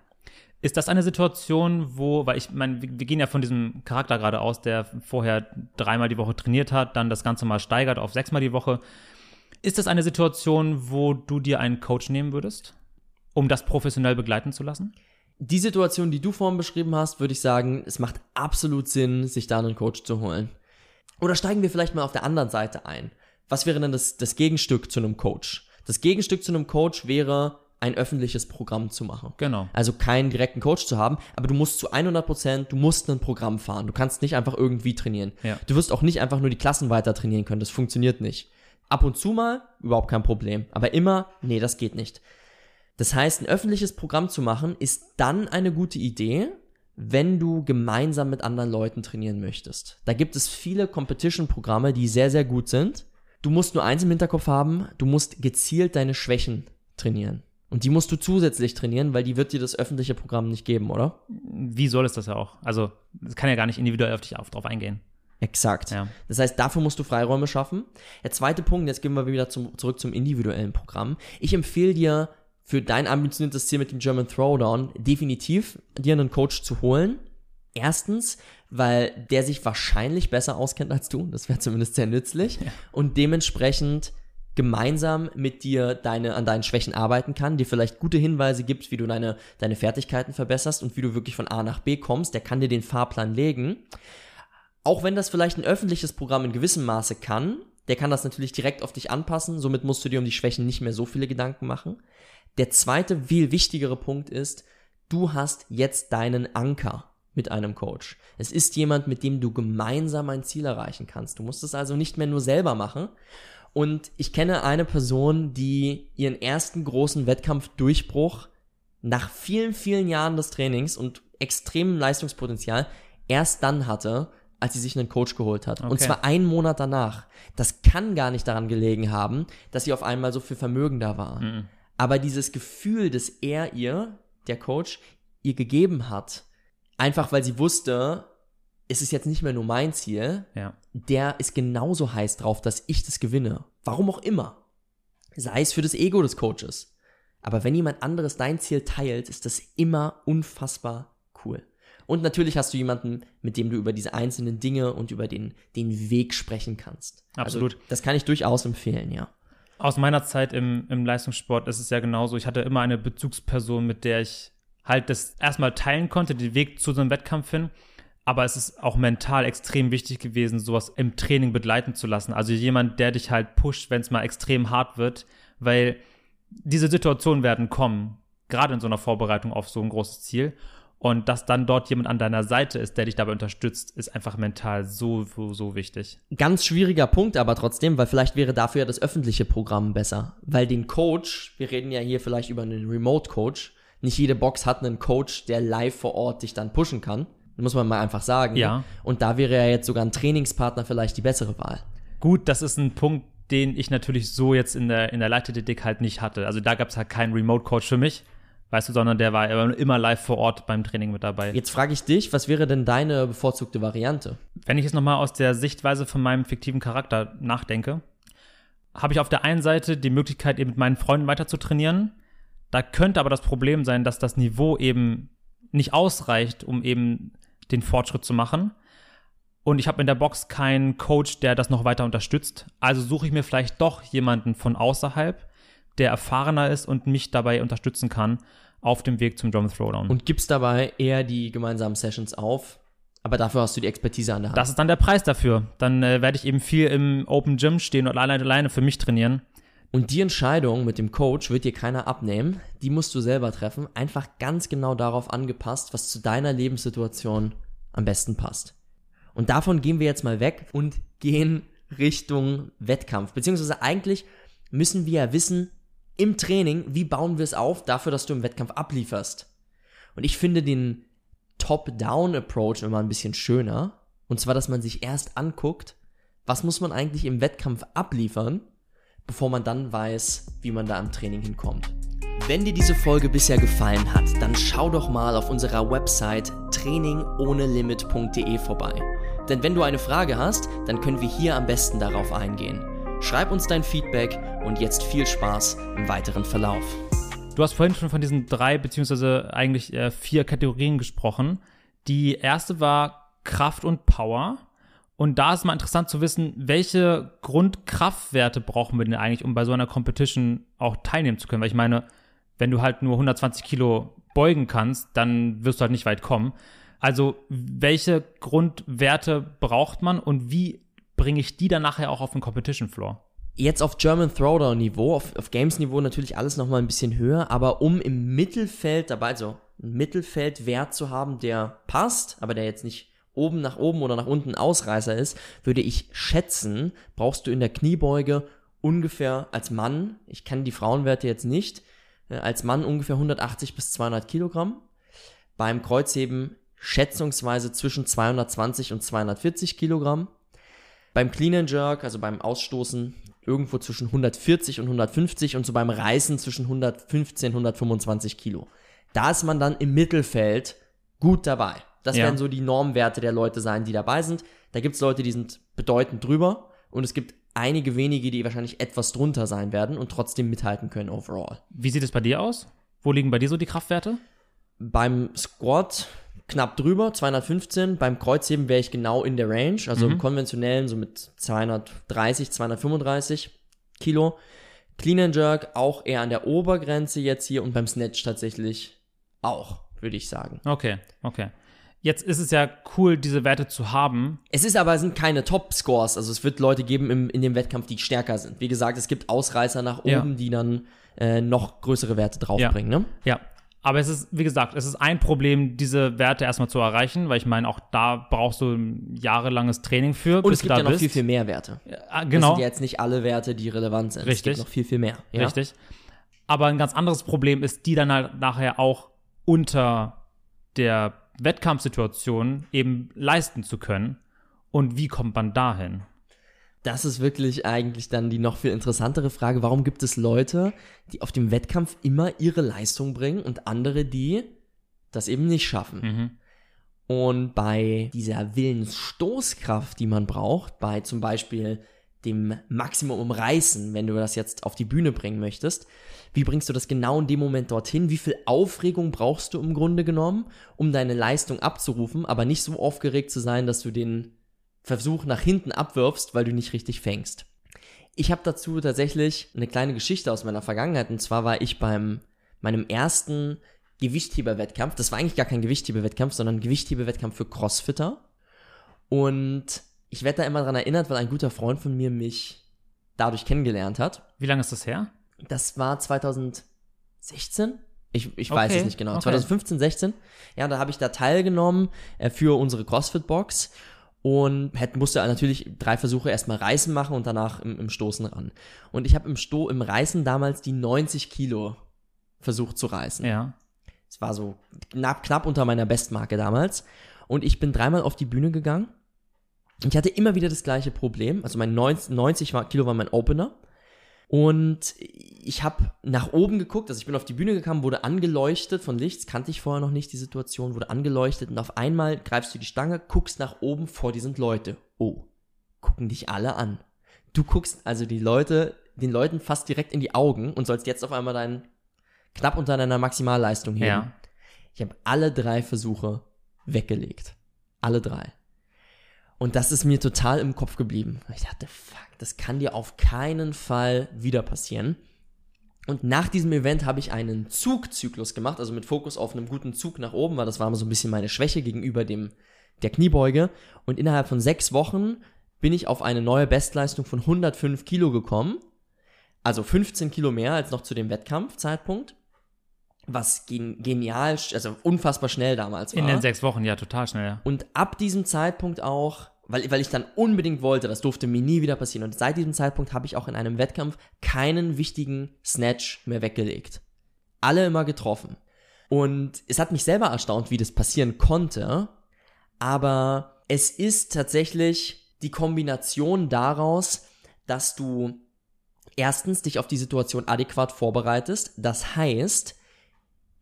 Ist das eine Situation, wo, weil ich meine, wir gehen ja von diesem Charakter gerade aus, der vorher dreimal die Woche trainiert hat, dann das Ganze mal steigert auf sechsmal die Woche. Ist das eine Situation, wo du dir einen Coach nehmen würdest, um das professionell begleiten zu lassen? die Situation, die du vorhin beschrieben hast, würde ich sagen, es macht absolut Sinn, sich da einen Coach zu holen. Oder steigen wir vielleicht mal auf der anderen Seite ein. Was wäre denn das, das Gegenstück zu einem Coach? Das Gegenstück zu einem Coach wäre, ein öffentliches Programm zu machen. Genau. Also keinen direkten Coach zu haben, aber du musst zu 100 Prozent, du musst ein Programm fahren. Du kannst nicht einfach irgendwie trainieren. Ja. Du wirst auch nicht einfach nur die Klassen weiter trainieren können. Das funktioniert nicht. Ab und zu mal, überhaupt kein Problem. Aber immer, nee, das geht nicht. Das heißt, ein öffentliches Programm zu machen, ist dann eine gute Idee, wenn du gemeinsam mit anderen Leuten trainieren möchtest. Da gibt es viele Competition-Programme, die sehr, sehr gut sind. Du musst nur eins im Hinterkopf haben, du musst gezielt deine Schwächen trainieren. Und die musst du zusätzlich trainieren, weil die wird dir das öffentliche Programm nicht geben, oder? Wie soll es das ja auch? Also, es kann ja gar nicht individuell auf dich auf, drauf eingehen. Exakt. Ja. Das heißt, dafür musst du Freiräume schaffen. Der zweite Punkt, jetzt gehen wir wieder zum, zurück zum individuellen Programm. Ich empfehle dir, für dein ambitioniertes Ziel mit dem German Throwdown definitiv dir einen Coach zu holen. Erstens, weil der sich wahrscheinlich besser auskennt als du, das wäre zumindest sehr nützlich, ja. und dementsprechend gemeinsam mit dir deine, an deinen Schwächen arbeiten kann, dir vielleicht gute Hinweise gibt, wie du deine, deine Fertigkeiten verbesserst und wie du wirklich von A nach B kommst, der kann dir den Fahrplan legen. Auch wenn das vielleicht ein öffentliches Programm in gewissem Maße kann, der kann das natürlich direkt auf dich anpassen, somit musst du dir um die Schwächen nicht mehr so viele Gedanken machen. Der zweite, viel wichtigere Punkt ist, du hast jetzt deinen Anker mit einem Coach. Es ist jemand, mit dem du gemeinsam ein Ziel erreichen kannst. Du musst es also nicht mehr nur selber machen. Und ich kenne eine Person, die ihren ersten großen Wettkampfdurchbruch nach vielen, vielen Jahren des Trainings und extremem Leistungspotenzial erst dann hatte, als sie sich einen Coach geholt hat. Okay. Und zwar einen Monat danach. Das kann gar nicht daran gelegen haben, dass sie auf einmal so viel Vermögen da war. Mhm. Aber dieses Gefühl, das er ihr, der Coach, ihr gegeben hat, einfach weil sie wusste, es ist jetzt nicht mehr nur mein Ziel, Ja. der ist genauso heiß drauf, dass ich das gewinne. Warum auch immer. Sei es für das Ego des Coaches. Aber wenn jemand anderes dein Ziel teilt, ist das immer unfassbar cool. Und natürlich hast du jemanden, mit dem du über diese einzelnen Dinge und über den, den Weg sprechen kannst. Absolut. Also, das kann ich durchaus empfehlen, ja. Aus meiner Zeit im, im Leistungssport ist es ja genauso. Ich hatte immer eine Bezugsperson, mit der ich halt das erstmal teilen konnte, den Weg zu so einem Wettkampf hin. Aber es ist auch mental extrem wichtig gewesen, sowas im Training begleiten zu lassen. Also jemand, der dich halt pusht, wenn es mal extrem hart wird, weil diese Situationen werden kommen, gerade in so einer Vorbereitung auf so ein großes Ziel. Und dass dann dort jemand an deiner Seite ist, der dich dabei unterstützt, ist einfach mental so, so, so wichtig. Ganz schwieriger Punkt aber trotzdem, weil vielleicht wäre dafür ja das öffentliche Programm besser. Weil den Coach, wir reden ja hier vielleicht über einen Remote-Coach, nicht jede Box hat einen Coach, der live vor Ort dich dann pushen kann. Muss man mal einfach sagen. Ja. Und da wäre ja jetzt sogar ein Trainingspartner vielleicht die bessere Wahl. Gut, das ist ein Punkt, den ich natürlich so jetzt in der, in der Leichtathletik halt nicht hatte. Also da gab es halt keinen Remote-Coach für mich, weißt du, sondern der war immer live vor Ort beim Training mit dabei. Jetzt frage ich dich, was wäre denn deine bevorzugte Variante? Wenn ich jetzt nochmal aus der Sichtweise von meinem fiktiven Charakter nachdenke, habe ich auf der einen Seite die Möglichkeit, eben mit meinen Freunden weiter zu trainieren. Da könnte aber das Problem sein, dass das Niveau eben nicht ausreicht, um eben den Fortschritt zu machen. Und ich habe in der Box keinen Coach, der das noch weiter unterstützt. Also suche ich mir vielleicht doch jemanden von außerhalb, der erfahrener ist und mich dabei unterstützen kann auf dem Weg zum Drum Throwdown. Und gibst dabei eher die gemeinsamen Sessions auf, aber dafür hast du die Expertise an der Hand. Das ist dann der Preis dafür. Dann äh, werde ich eben viel im Open Gym stehen und alleine, alleine für mich trainieren. Und die Entscheidung mit dem Coach wird dir keiner abnehmen. Die musst du selber treffen. Einfach ganz genau darauf angepasst, was zu deiner Lebenssituation am besten passt. Und davon gehen wir jetzt mal weg und gehen Richtung Wettkampf. Beziehungsweise eigentlich müssen wir ja wissen, im Training, wie bauen wir es auf, dafür, dass du im Wettkampf ablieferst. Und ich finde den Top-Down-Approach immer ein bisschen schöner. Und zwar, dass man sich erst anguckt, was muss man eigentlich im Wettkampf abliefern, bevor man dann weiß, wie man da im Training hinkommt. Wenn dir diese Folge bisher gefallen hat, dann schau doch mal auf unserer Website trainingohnelimit.de vorbei. Denn wenn du eine Frage hast, dann können wir hier am besten darauf eingehen. Schreib uns dein Feedback und jetzt viel Spaß im weiteren Verlauf. Du hast vorhin schon von diesen drei beziehungsweise eigentlich äh, vier Kategorien gesprochen. Die erste war Kraft und Power. Und da ist mal interessant zu wissen, welche Grundkraftwerte brauchen wir denn eigentlich, um bei so einer Competition auch teilnehmen zu können? Weil ich meine, wenn du halt nur 120 Kilo beugen kannst, dann wirst du halt nicht weit kommen. Also, welche Grundwerte braucht man und wie bringe ich die dann nachher auch auf den Competition Floor? Jetzt auf German Throwdown Niveau, auf, auf Games Niveau natürlich alles nochmal ein bisschen höher, aber um im Mittelfeld dabei, also einen Mittelfeldwert zu haben, der passt, aber der jetzt nicht oben nach oben oder nach unten Ausreißer ist, würde ich schätzen, brauchst du in der Kniebeuge ungefähr als Mann, ich kann die Frauenwerte jetzt nicht, äh, als Mann ungefähr 180 bis 200 Kilogramm. Beim Kreuzheben schätzungsweise zwischen 220 und 240 Kilogramm. Beim Clean and Jerk, also beim Ausstoßen, irgendwo zwischen 140 und 150 und so beim Reißen zwischen 115 und 125 Kilo. Da ist man dann im Mittelfeld gut dabei. Das Ja. werden so die Normwerte der Leute sein, die dabei sind. Da gibt es Leute, die sind bedeutend drüber und es gibt einige wenige, die wahrscheinlich etwas drunter sein werden und trotzdem mithalten können overall. Wie sieht es bei dir aus? Wo liegen bei dir so die Kraftwerte? Beim Squat knapp drüber, 215. Beim Kreuzheben wäre ich genau in der Range, also im konventionellen so mit 230, 235 Kilo. Clean and Jerk auch eher an der Obergrenze jetzt hier und beim Snatch tatsächlich auch, würde ich sagen. Okay, okay. Jetzt ist es ja cool, diese Werte zu haben. Es ist aber, es sind keine Top-Scores. Also es wird Leute geben im, in dem Wettkampf, die stärker sind. Wie gesagt, es gibt Ausreißer nach oben, Ja. die dann äh, noch größere Werte draufbringen. Ne? Ja. Aber es ist, wie gesagt, es ist ein Problem, diese Werte erstmal zu erreichen, weil ich meine, auch da brauchst du ein jahrelanges Training für, Und es gibt ja noch bist. viel, viel mehr Werte. Ah, Das genau, sind jetzt nicht alle Werte, die relevant sind. Es Richtig. gibt noch viel, viel mehr. Ja? richtig. Aber ein ganz anderes Problem ist, die dann halt nachher auch unter der Wettkampfsituation eben leisten zu können. Und wie kommt man dahin? Das ist wirklich eigentlich dann die noch viel interessantere Frage. Warum gibt es Leute, die auf dem Wettkampf immer ihre Leistung bringen und andere, die das eben nicht schaffen? Mhm. Und bei dieser Willensstoßkraft, die man braucht, bei zum Beispiel dem Maximum umreißen, wenn du das jetzt auf die Bühne bringen möchtest, wie bringst du das genau in dem Moment dorthin? Wie viel Aufregung brauchst du im Grunde genommen, um deine Leistung abzurufen, aber nicht so aufgeregt zu sein, dass du den Versuch nach hinten abwirfst, weil du nicht richtig fängst? Ich habe dazu tatsächlich eine kleine Geschichte aus meiner Vergangenheit. Und zwar war ich beim meinem ersten Gewichtheberwettkampf. Das war eigentlich gar kein Gewichtheberwettkampf, sondern Gewichtheberwettkampf für Crossfitter. Und ich werde da immer dran erinnert, weil ein guter Freund von mir mich dadurch kennengelernt hat. Wie lange ist das her? Das war 2016. Ich, ich weiß Okay, es nicht genau. okay. 2015, 16. Ja, da habe ich da teilgenommen äh, für unsere CrossFit-Box und hätte, musste natürlich drei Versuche erstmal Reißen machen und danach im, im Stoßen ran. Und ich habe im, Sto im Reißen damals die 90 Kilo versucht zu reißen. Ja. Es war so knapp, knapp unter meiner Bestmarke damals. Und ich bin dreimal auf die Bühne gegangen. Ich hatte immer wieder das gleiche Problem. Also mein 90, 90 war- Kilo war mein Opener. Und ich habe nach oben geguckt, also ich bin auf die Bühne gekommen, wurde angeleuchtet von Lichts, kannte ich vorher noch nicht die Situation, wurde angeleuchtet und auf einmal greifst du die Stange, guckst nach oben, vor dir sind Leute. Oh, gucken dich alle an. Du guckst also die Leute, den Leuten fast direkt in die Augen und sollst jetzt auf einmal deinen knapp unter deiner Maximalleistung heben. Ja. Ich habe alle drei Versuche weggelegt. Alle drei. Und das ist mir total im Kopf geblieben. Ich dachte, fuck, das kann dir auf keinen Fall wieder passieren. Und nach diesem Event habe ich einen Zugzyklus gemacht, also mit Fokus auf einem guten Zug nach oben, weil das war so ein bisschen meine Schwäche gegenüber dem der Kniebeuge. Und innerhalb von sechs Wochen bin ich auf eine neue Bestleistung von 105 Kilo gekommen. Also 15 Kilo mehr als noch zu dem Wettkampfzeitpunkt. Was gen genial, also unfassbar schnell damals war. In den sechs Wochen, ja, total schnell. Ja. Und ab diesem Zeitpunkt auch, weil, weil ich dann unbedingt wollte, das durfte mir nie wieder passieren. Und seit diesem Zeitpunkt habe ich auch in einem Wettkampf keinen wichtigen Snatch mehr weggelegt. Alle immer getroffen. Und es hat mich selber erstaunt, wie das passieren konnte. Aber es ist tatsächlich die Kombination daraus, dass du erstens dich auf die Situation adäquat vorbereitest. Das heißt,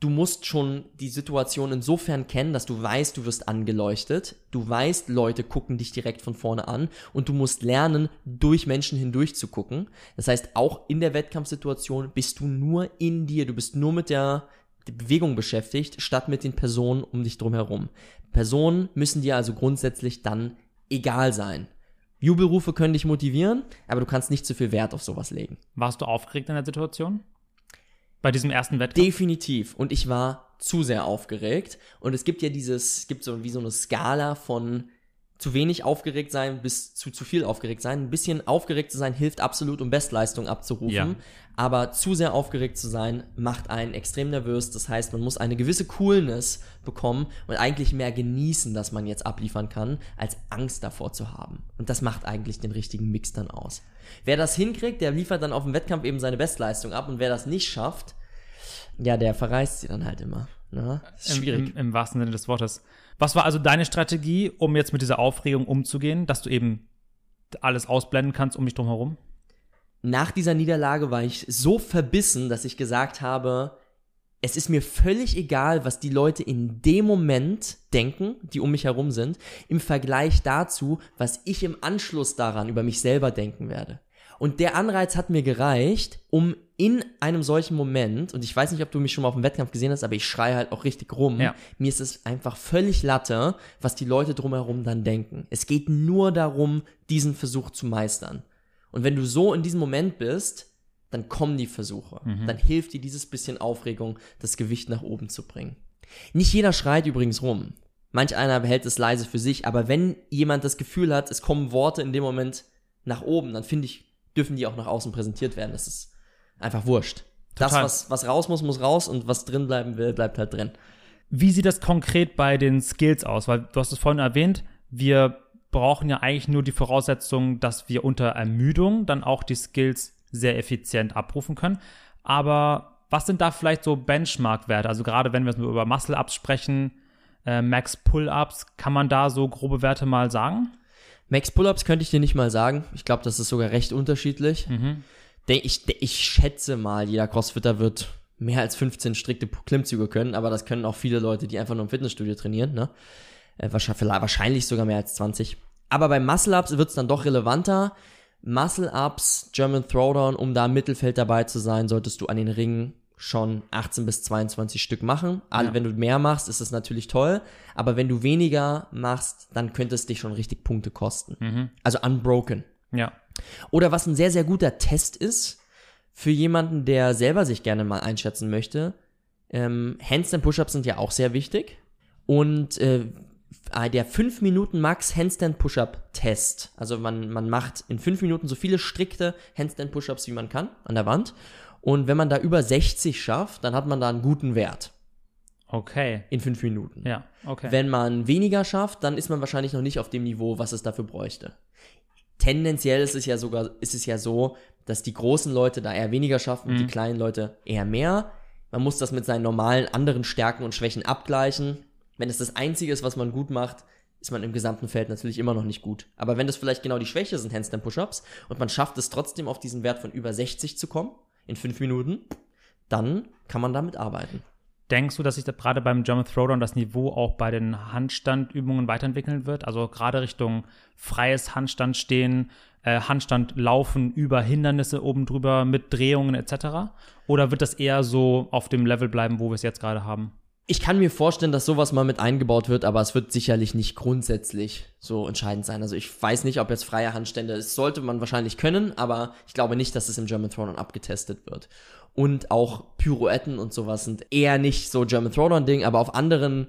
du musst schon die Situation insofern kennen, dass du weißt, du wirst angeleuchtet, du weißt, Leute gucken dich direkt von vorne an und du musst lernen, durch Menschen hindurch zu gucken. Das heißt, auch in der Wettkampfsituation bist du nur in dir, du bist nur mit der Bewegung beschäftigt, statt mit den Personen um dich drumherum. Personen müssen dir also grundsätzlich dann egal sein. Jubelrufe können dich motivieren, aber du kannst nicht zu viel Wert auf sowas legen. Warst du aufgeregt in der Situation? Bei diesem ersten Wettkampf? Definitiv. Und ich war zu sehr aufgeregt. Und es gibt ja dieses, es gibt so wie so eine Skala von zu wenig aufgeregt sein bis zu zu viel aufgeregt sein. Ein bisschen aufgeregt zu sein hilft absolut, um Bestleistung abzurufen. Ja. Aber zu sehr aufgeregt zu sein macht einen extrem nervös. Das heißt, man muss eine gewisse Coolness bekommen und eigentlich mehr genießen, dass man jetzt abliefern kann, als Angst davor zu haben. Und das macht eigentlich den richtigen Mix dann aus. Wer das hinkriegt, der liefert dann auf dem Wettkampf eben seine Bestleistung ab. Und wer das nicht schafft, ja, der verreist sie dann halt immer. Ne? Das ist Im, schwierig. im, Im wahrsten Sinne des Wortes. Was war also deine Strategie, um jetzt mit dieser Aufregung umzugehen, dass du eben alles ausblenden kannst um dich drum herum? Nach dieser Niederlage war ich so verbissen, dass ich gesagt habe, es ist mir völlig egal, was die Leute in dem Moment denken, die um mich herum sind, im Vergleich dazu, was ich im Anschluss daran über mich selber denken werde. Und der Anreiz hat mir gereicht, um in einem solchen Moment, und ich weiß nicht, ob du mich schon mal auf dem Wettkampf gesehen hast, aber ich schreie halt auch richtig rum. Ja. Mir ist es einfach völlig Latte, was die Leute drumherum dann denken. Es geht nur darum, diesen Versuch zu meistern. Und wenn du so in diesem Moment bist, dann kommen die Versuche. Dann hilft dir dieses bisschen Aufregung, das Gewicht nach oben zu bringen. Nicht jeder schreit übrigens rum. Manch einer behält es leise für sich, aber wenn jemand das Gefühl hat, es kommen Worte in dem Moment nach oben, dann finde ich, dürfen die auch nach außen präsentiert werden. Das ist einfach wurscht. Das, Total. was, was raus muss, muss raus und was drin bleiben will, bleibt halt drin. Wie sieht das konkret bei den Skills aus? Weil du hast es vorhin erwähnt, wir brauchen ja eigentlich nur die Voraussetzung, dass wir unter Ermüdung dann auch die Skills sehr effizient abrufen können. Aber was sind da vielleicht so Benchmark-Werte? Also gerade wenn wir jetzt nur über Muscle-Ups sprechen, äh, Max Pull-Ups, kann man da so grobe Werte mal sagen? Max Pull-Ups könnte ich dir nicht mal sagen. Ich glaube, das ist sogar recht unterschiedlich. Mhm. Ich, ich schätze mal, jeder Crossfitter wird mehr als 15 strikte Klimmzüge können, aber das können auch viele Leute, die einfach nur im Fitnessstudio trainieren, ne? Äh, wahrscheinlich sogar mehr als 20. Aber bei Muscle-Ups wird es dann doch relevanter. Muscle-Ups, German Throwdown, um da im Mittelfeld dabei zu sein, solltest du an den Ringen schon 18 bis 22 Stück machen. Ja. Wenn du mehr machst, ist es natürlich toll. Aber wenn du weniger machst, dann könnte es dich schon richtig Punkte kosten. Mhm. Also unbroken. Ja. Oder was ein sehr, sehr guter Test ist, für jemanden, der selber sich gerne mal einschätzen möchte, ähm, Handstand Push-Ups sind ja auch sehr wichtig. Und äh, der 5 Minuten Max Handstand Push-Up Test. Also man, man macht in 5 Minuten so viele strikte Handstand Push-Ups, wie man kann, an der Wand. Und wenn man da über 60 schafft, dann hat man da einen guten Wert. Okay. In 5 Minuten. Ja, okay. Wenn man weniger schafft, dann ist man wahrscheinlich noch nicht auf dem Niveau, was es dafür bräuchte. Tendenziell ist es ja sogar, ist es ja so, dass die großen Leute da eher weniger schaffen und die mhm. kleinen Leute eher mehr. Man muss das mit seinen normalen anderen Stärken und Schwächen abgleichen. Wenn es das Einzige ist, was man gut macht, ist man im gesamten Feld natürlich immer noch nicht gut. Aber wenn das vielleicht genau die Schwäche sind, Handstand Push-Ups, und man schafft es trotzdem auf diesen Wert von über 60 zu kommen, in fünf Minuten, dann kann man damit arbeiten. Denkst du, dass sich da gerade beim German Throwdown das Niveau auch bei den Handstandübungen weiterentwickeln wird? Also gerade Richtung freies Handstandstehen, äh, Handstand laufen über Hindernisse oben drüber mit Drehungen etc.? Oder wird das eher so auf dem Level bleiben, wo wir es jetzt gerade haben? Ich kann mir vorstellen, dass sowas mal mit eingebaut wird, aber es wird sicherlich nicht grundsätzlich so entscheidend sein. Also ich weiß nicht, ob jetzt freie Handstände, es sollte man wahrscheinlich können, aber ich glaube nicht, dass es im German Throwdown abgetestet wird. Und auch Pyroetten und sowas sind eher nicht so German Throwdown-Ding, aber auf anderen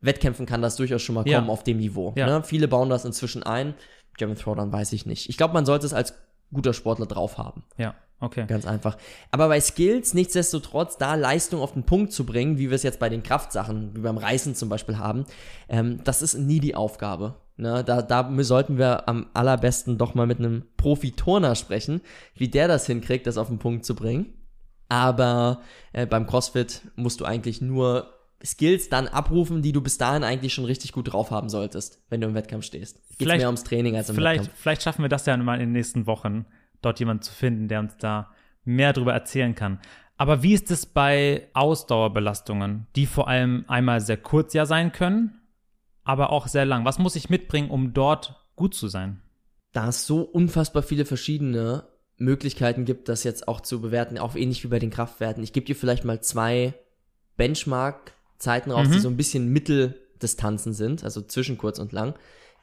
Wettkämpfen kann das durchaus schon mal kommen ja. auf dem Niveau. Ja. Ne? Viele bauen das inzwischen ein. German Throwdown weiß ich nicht. Ich glaube, man sollte es als guter Sportler drauf haben. Ja. Okay. Ganz einfach. Aber bei Skills, nichtsdestotrotz, da Leistung auf den Punkt zu bringen, wie wir es jetzt bei den Kraftsachen, wie beim Reißen zum Beispiel haben, ähm, das ist nie die Aufgabe. Ne? Da, da sollten wir am allerbesten doch mal mit einem Profi-Turner sprechen, wie der das hinkriegt, das auf den Punkt zu bringen. Aber äh, beim CrossFit musst du eigentlich nur Skills dann abrufen, die du bis dahin eigentlich schon richtig gut drauf haben solltest, wenn du im Wettkampf stehst. Geht mehr ums Training als im vielleicht, Wettkampf. Vielleicht schaffen wir das ja mal in den nächsten Wochen dort jemanden zu finden, der uns da mehr darüber erzählen kann. Aber wie ist es bei Ausdauerbelastungen, die vor allem einmal sehr kurz ja sein können, aber auch sehr lang? Was muss ich mitbringen, um dort gut zu sein? Da es so unfassbar viele verschiedene Möglichkeiten gibt, das jetzt auch zu bewerten, auch ähnlich wie bei den Kraftwerten. Ich gebe dir vielleicht mal zwei Benchmark-Zeiten raus, mhm. die so ein bisschen Mitteldistanzen sind, also zwischen kurz und lang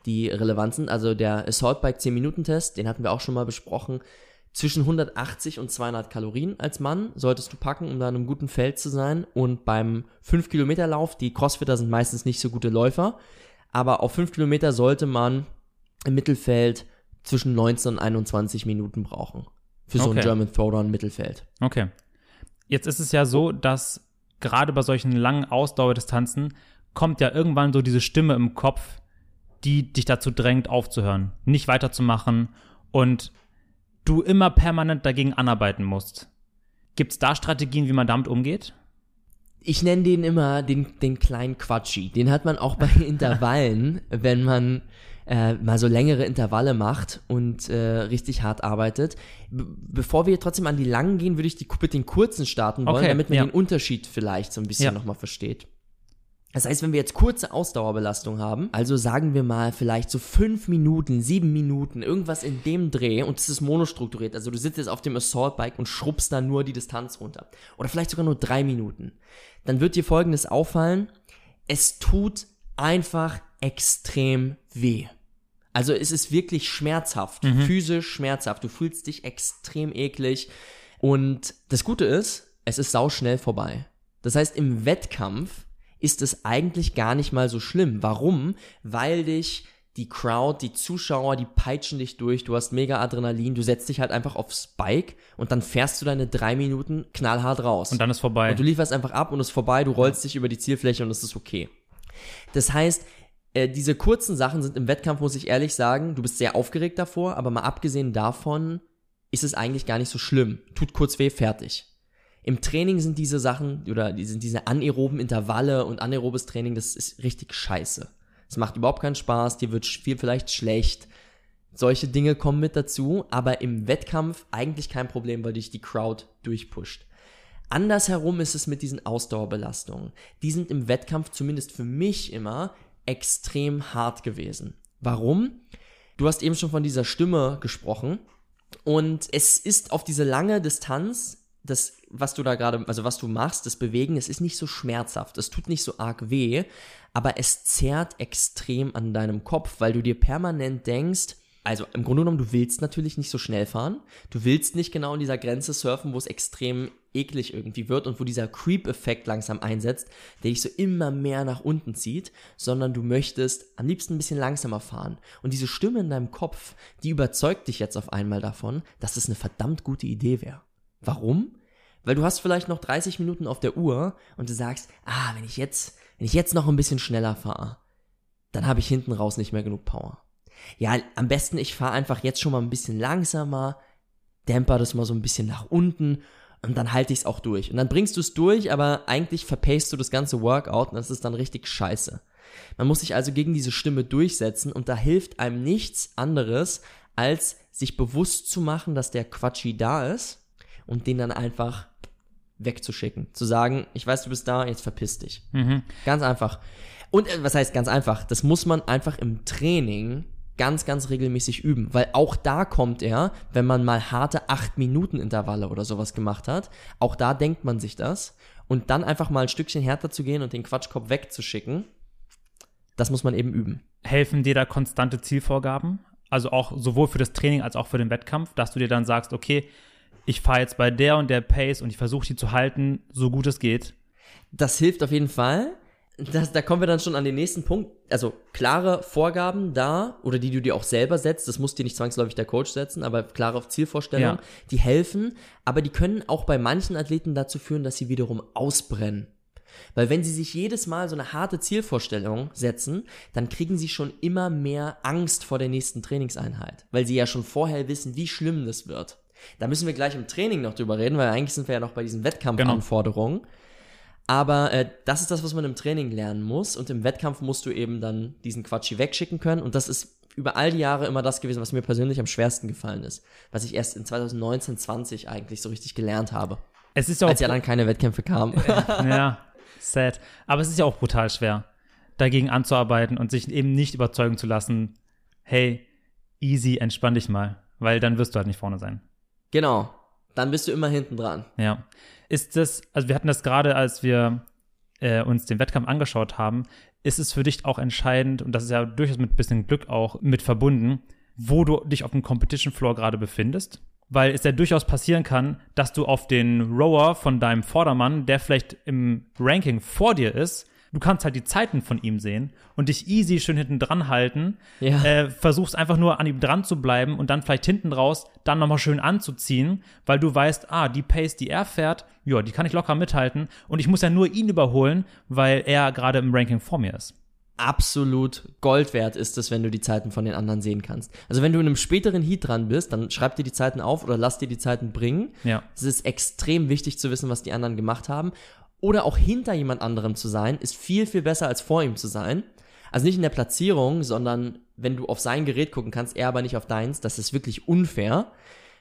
die relevant sind. Also der Assault Bike 10 Minuten Test, den hatten wir auch schon mal besprochen. Zwischen 180 und 200 Kalorien als Mann solltest du packen, um da in einem guten Feld zu sein. Und beim 5 Kilometer Lauf, die Crossfitter sind meistens nicht so gute Läufer, aber auf 5 Kilometer sollte man im Mittelfeld zwischen 19 und 21 Minuten brauchen. Für so okay. ein German Throwdown Mittelfeld. Okay. Jetzt ist es ja so, dass gerade bei solchen langen Ausdauerdistanzen kommt ja irgendwann so diese Stimme im Kopf, die dich dazu drängt, aufzuhören, nicht weiterzumachen und du immer permanent dagegen anarbeiten musst. Gibt es da Strategien, wie man damit umgeht? Ich nenne den immer den, den kleinen Quatschi. Den hat man auch bei Intervallen, wenn man äh, mal so längere Intervalle macht und äh, richtig hart arbeitet. B bevor wir trotzdem an die langen gehen, würde ich die mit den kurzen starten wollen, okay, damit man ja. den Unterschied vielleicht so ein bisschen ja. nochmal versteht. Das heißt, wenn wir jetzt kurze Ausdauerbelastung haben, also sagen wir mal vielleicht so fünf Minuten, sieben Minuten, irgendwas in dem Dreh und es ist monostrukturiert, also du sitzt jetzt auf dem Assault Bike und schrubbst da nur die Distanz runter oder vielleicht sogar nur drei Minuten, dann wird dir folgendes auffallen, es tut einfach extrem weh. Also es ist wirklich schmerzhaft, mhm. physisch schmerzhaft, du fühlst dich extrem eklig und das Gute ist, es ist sauschnell vorbei. Das heißt, im Wettkampf ist es eigentlich gar nicht mal so schlimm. Warum? Weil dich die Crowd, die Zuschauer, die peitschen dich durch, du hast mega Adrenalin, du setzt dich halt einfach aufs Bike und dann fährst du deine drei Minuten knallhart raus. Und dann ist vorbei. Und du lieferst einfach ab und es ist vorbei, du rollst dich über die Zielfläche und es ist okay. Das heißt, äh, diese kurzen Sachen sind im Wettkampf, muss ich ehrlich sagen, du bist sehr aufgeregt davor, aber mal abgesehen davon ist es eigentlich gar nicht so schlimm. Tut kurz weh, fertig. Im Training sind diese Sachen oder die sind diese anaeroben Intervalle und anaerobes Training, das ist richtig scheiße. Es macht überhaupt keinen Spaß, dir wird viel vielleicht schlecht. Solche Dinge kommen mit dazu, aber im Wettkampf eigentlich kein Problem, weil dich die Crowd durchpusht. Andersherum ist es mit diesen Ausdauerbelastungen. Die sind im Wettkampf zumindest für mich immer extrem hart gewesen. Warum? Du hast eben schon von dieser Stimme gesprochen und es ist auf diese lange Distanz das, was du da gerade, also was du machst, das Bewegen, es ist nicht so schmerzhaft, es tut nicht so arg weh, aber es zerrt extrem an deinem Kopf, weil du dir permanent denkst, also im Grunde genommen, du willst natürlich nicht so schnell fahren. Du willst nicht genau in dieser Grenze surfen, wo es extrem eklig irgendwie wird und wo dieser Creep-Effekt langsam einsetzt, der dich so immer mehr nach unten zieht, sondern du möchtest am liebsten ein bisschen langsamer fahren. Und diese Stimme in deinem Kopf, die überzeugt dich jetzt auf einmal davon, dass es eine verdammt gute Idee wäre. Warum? Weil du hast vielleicht noch 30 Minuten auf der Uhr und du sagst, ah, wenn ich jetzt, wenn ich jetzt noch ein bisschen schneller fahre, dann habe ich hinten raus nicht mehr genug Power. Ja, am besten ich fahre einfach jetzt schon mal ein bisschen langsamer, dämper das mal so ein bisschen nach unten und dann halte ich es auch durch. Und dann bringst du es durch, aber eigentlich verpayst du das ganze Workout und das ist dann richtig scheiße. Man muss sich also gegen diese Stimme durchsetzen und da hilft einem nichts anderes, als sich bewusst zu machen, dass der Quatschi da ist und den dann einfach wegzuschicken. Zu sagen, ich weiß, du bist da, jetzt verpiss dich. Mhm. Ganz einfach. Und äh, was heißt ganz einfach? Das muss man einfach im Training ganz, ganz regelmäßig üben, weil auch da kommt er, wenn man mal harte 8 Minuten Intervalle oder sowas gemacht hat, auch da denkt man sich das und dann einfach mal ein Stückchen härter zu gehen und den Quatschkopf wegzuschicken, das muss man eben üben. Helfen dir da konstante Zielvorgaben? Also auch sowohl für das Training als auch für den Wettkampf, dass du dir dann sagst, okay, ich fahre jetzt bei der und der Pace und ich versuche die zu halten, so gut es geht. Das hilft auf jeden Fall. Das, da kommen wir dann schon an den nächsten Punkt. Also klare Vorgaben da oder die du dir auch selber setzt, das muss dir nicht zwangsläufig der Coach setzen, aber klare Zielvorstellungen, ja. die helfen, aber die können auch bei manchen Athleten dazu führen, dass sie wiederum ausbrennen. Weil wenn sie sich jedes Mal so eine harte Zielvorstellung setzen, dann kriegen sie schon immer mehr Angst vor der nächsten Trainingseinheit, weil sie ja schon vorher wissen, wie schlimm das wird. Da müssen wir gleich im Training noch drüber reden, weil eigentlich sind wir ja noch bei diesen Wettkampfanforderungen. Genau. Aber äh, das ist das, was man im Training lernen muss. Und im Wettkampf musst du eben dann diesen Quatschi wegschicken können. Und das ist über all die Jahre immer das gewesen, was mir persönlich am schwersten gefallen ist. Was ich erst in 2019, 20 eigentlich so richtig gelernt habe. Es ist ja auch als ja dann keine Wettkämpfe kamen. ja, sad. Aber es ist ja auch brutal schwer, dagegen anzuarbeiten und sich eben nicht überzeugen zu lassen, hey, easy, entspann dich mal. Weil dann wirst du halt nicht vorne sein. Genau. Dann bist du immer hinten dran. Ja. Ist das, also wir hatten das gerade, als wir äh, uns den Wettkampf angeschaut haben, ist es für dich auch entscheidend, und das ist ja durchaus mit ein bisschen Glück auch mit verbunden, wo du dich auf dem Competition Floor gerade befindest? Weil es ja durchaus passieren kann, dass du auf den Rower von deinem Vordermann, der vielleicht im Ranking vor dir ist, du kannst halt die Zeiten von ihm sehen und dich easy schön hinten dran halten. Ja. Äh, versuchst einfach nur an ihm dran zu bleiben und dann vielleicht hinten raus dann nochmal schön anzuziehen, weil du weißt, ah, die Pace, die er fährt, ja, die kann ich locker mithalten und ich muss ja nur ihn überholen, weil er gerade im Ranking vor mir ist absolut Gold wert ist es, wenn du die Zeiten von den anderen sehen kannst. Also wenn du in einem späteren Heat dran bist, dann schreib dir die Zeiten auf oder lass dir die Zeiten bringen. Ja. Es ist extrem wichtig zu wissen, was die anderen gemacht haben oder auch hinter jemand anderem zu sein, ist viel, viel besser als vor ihm zu sein. Also nicht in der Platzierung, sondern wenn du auf sein Gerät gucken kannst, er aber nicht auf deins, das ist wirklich unfair,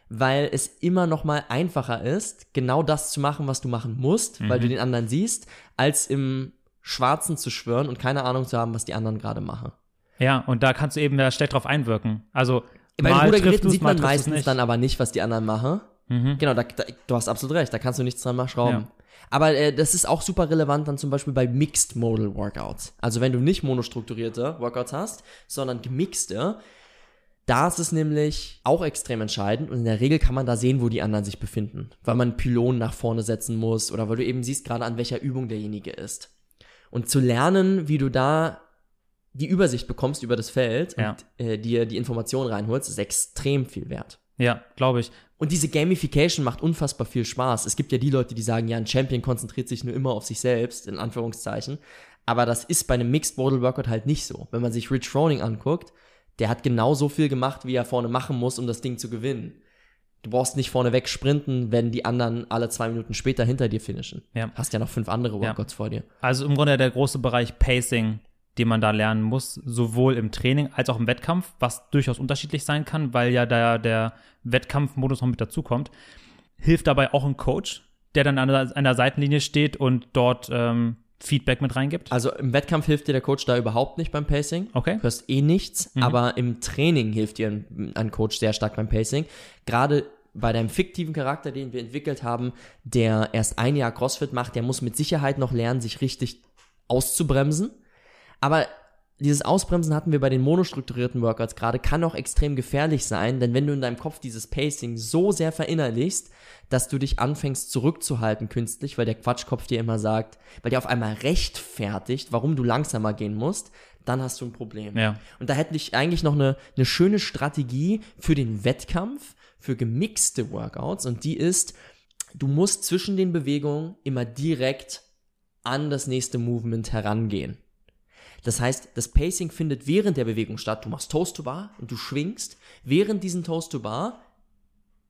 weil es immer noch mal einfacher ist, genau das zu machen, was du machen musst, mhm. weil du mhm. den anderen siehst, als im Schwarzen zu schwören und keine Ahnung zu haben, was die anderen gerade machen. Ja, und da kannst du eben ja schlecht drauf einwirken. Also bei den Rudergeräten sieht man meistens dann aber nicht, was die anderen machen. Mhm. Genau, da, da, du hast absolut recht, da kannst du nichts dran mal schrauben. Ja. Aber äh, das ist auch super relevant dann zum Beispiel bei Mixed Modal Workouts. Also wenn du nicht monostrukturierte Workouts hast, sondern gemixte, da ist es nämlich auch extrem entscheidend und in der Regel kann man da sehen, wo die anderen sich befinden, weil man Pylonen nach vorne setzen muss oder weil du eben siehst gerade an welcher Übung derjenige ist. Und zu lernen, wie du da die Übersicht bekommst über das Feld ja. und äh, dir die Informationen reinholst, ist extrem viel wert. Ja, glaube ich. Und diese Gamification macht unfassbar viel Spaß. Es gibt ja die Leute, die sagen, ja, ein Champion konzentriert sich nur immer auf sich selbst, in Anführungszeichen. Aber das ist bei einem Mixed Model Workout halt nicht so. Wenn man sich Rich Froning anguckt, der hat genau so viel gemacht, wie er vorne machen muss, um das Ding zu gewinnen. Du brauchst nicht vorneweg sprinten, wenn die anderen alle zwei Minuten später hinter dir finishen. Ja. Hast ja noch fünf andere Workouts ja. vor dir. Also im Grunde der große Bereich Pacing den man da lernen muss, sowohl im Training als auch im Wettkampf, was durchaus unterschiedlich sein kann, weil ja da der Wettkampfmodus noch mit dazukommt. Hilft dabei auch ein Coach, der dann an der, an der Seitenlinie steht und dort ähm, Feedback mit reingibt? Also im Wettkampf hilft dir der Coach da überhaupt nicht beim Pacing. Okay. Du hörst eh nichts, mhm. aber im Training hilft dir ein, ein Coach sehr stark beim Pacing. Gerade bei deinem fiktiven Charakter, den wir entwickelt haben, der erst ein Jahr CrossFit macht, der muss mit Sicherheit noch lernen, sich richtig auszubremsen. Aber dieses Ausbremsen hatten wir bei den monostrukturierten Workouts gerade, kann auch extrem gefährlich sein, denn wenn du in deinem Kopf dieses Pacing so sehr verinnerlichst, dass du dich anfängst zurückzuhalten künstlich, weil der Quatschkopf dir immer sagt, weil der auf einmal rechtfertigt, warum du langsamer gehen musst, dann hast du ein Problem. Ja. Und da hätte ich eigentlich noch eine, eine schöne Strategie für den Wettkampf, für gemixte Workouts und die ist, du musst zwischen den Bewegungen immer direkt an das nächste Movement herangehen. Das heißt, das Pacing findet während der Bewegung statt. Du machst Toast to Bar und du schwingst. Während diesen Toast to Bar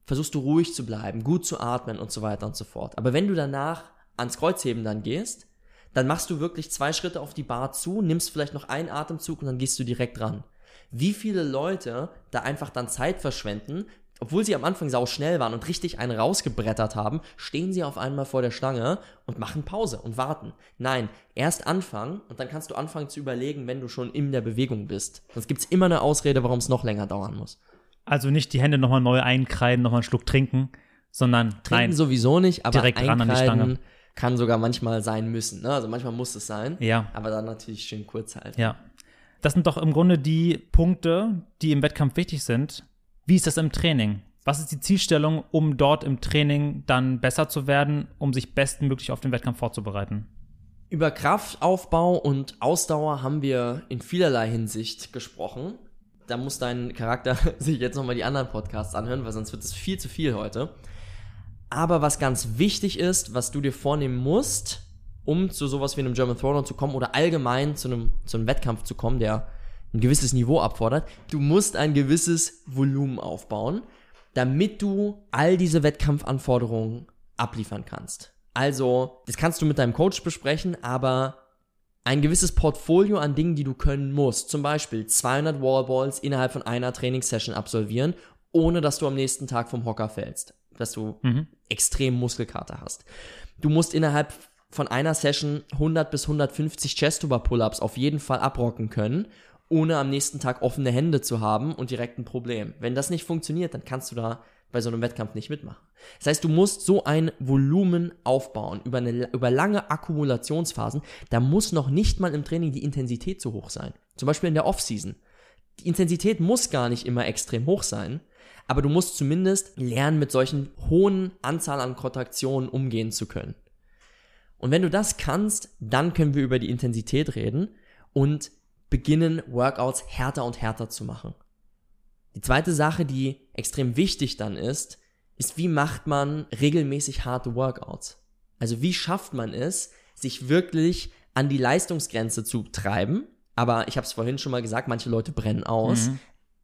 versuchst du ruhig zu bleiben, gut zu atmen und so weiter und so fort. Aber wenn du danach ans Kreuzheben dann gehst, dann machst du wirklich zwei Schritte auf die Bar zu, nimmst vielleicht noch einen Atemzug und dann gehst du direkt ran. Wie viele Leute da einfach dann Zeit verschwenden, obwohl sie am Anfang sau schnell waren und richtig einen rausgebrettert haben, stehen sie auf einmal vor der Stange und machen Pause und warten. Nein, erst anfangen und dann kannst du anfangen zu überlegen, wenn du schon in der Bewegung bist. Sonst gibt es immer eine Ausrede, warum es noch länger dauern muss. Also nicht die Hände nochmal neu einkreiden, nochmal einen Schluck trinken, sondern trinken nein, sowieso nicht, aber direkt ran an die Stange. kann sogar manchmal sein müssen. Ne? Also manchmal muss es sein. Ja. Aber dann natürlich schön kurz halten. Ja. Das sind doch im Grunde die Punkte, die im Wettkampf wichtig sind, wie ist das im Training? Was ist die Zielstellung, um dort im Training dann besser zu werden, um sich bestmöglich auf den Wettkampf vorzubereiten? Über Kraftaufbau und Ausdauer haben wir in vielerlei Hinsicht gesprochen. Da muss dein Charakter sich jetzt nochmal die anderen Podcasts anhören, weil sonst wird es viel zu viel heute. Aber was ganz wichtig ist, was du dir vornehmen musst, um zu sowas wie einem German Throwdown zu kommen oder allgemein zu einem, zu einem Wettkampf zu kommen, der ein gewisses Niveau abfordert. Du musst ein gewisses Volumen aufbauen, damit du all diese Wettkampfanforderungen abliefern kannst. Also, das kannst du mit deinem Coach besprechen, aber ein gewisses Portfolio an Dingen, die du können musst. Zum Beispiel 200 Wallballs innerhalb von einer Trainingssession absolvieren, ohne dass du am nächsten Tag vom Hocker fällst. Dass du mhm. extrem Muskelkater hast. Du musst innerhalb von einer Session 100 bis 150 Chest-Over-Pull-Ups auf jeden Fall abrocken können ohne am nächsten Tag offene Hände zu haben und direkt ein Problem. Wenn das nicht funktioniert, dann kannst du da bei so einem Wettkampf nicht mitmachen. Das heißt, du musst so ein Volumen aufbauen über, eine, über lange Akkumulationsphasen. Da muss noch nicht mal im Training die Intensität zu hoch sein. Zum Beispiel in der Offseason. Die Intensität muss gar nicht immer extrem hoch sein, aber du musst zumindest lernen, mit solchen hohen Anzahl an Kontraktionen umgehen zu können. Und wenn du das kannst, dann können wir über die Intensität reden und beginnen, Workouts härter und härter zu machen. Die zweite Sache, die extrem wichtig dann ist, ist, wie macht man regelmäßig harte Workouts? Also wie schafft man es, sich wirklich an die Leistungsgrenze zu treiben? Aber ich habe es vorhin schon mal gesagt, manche Leute brennen aus. Mhm.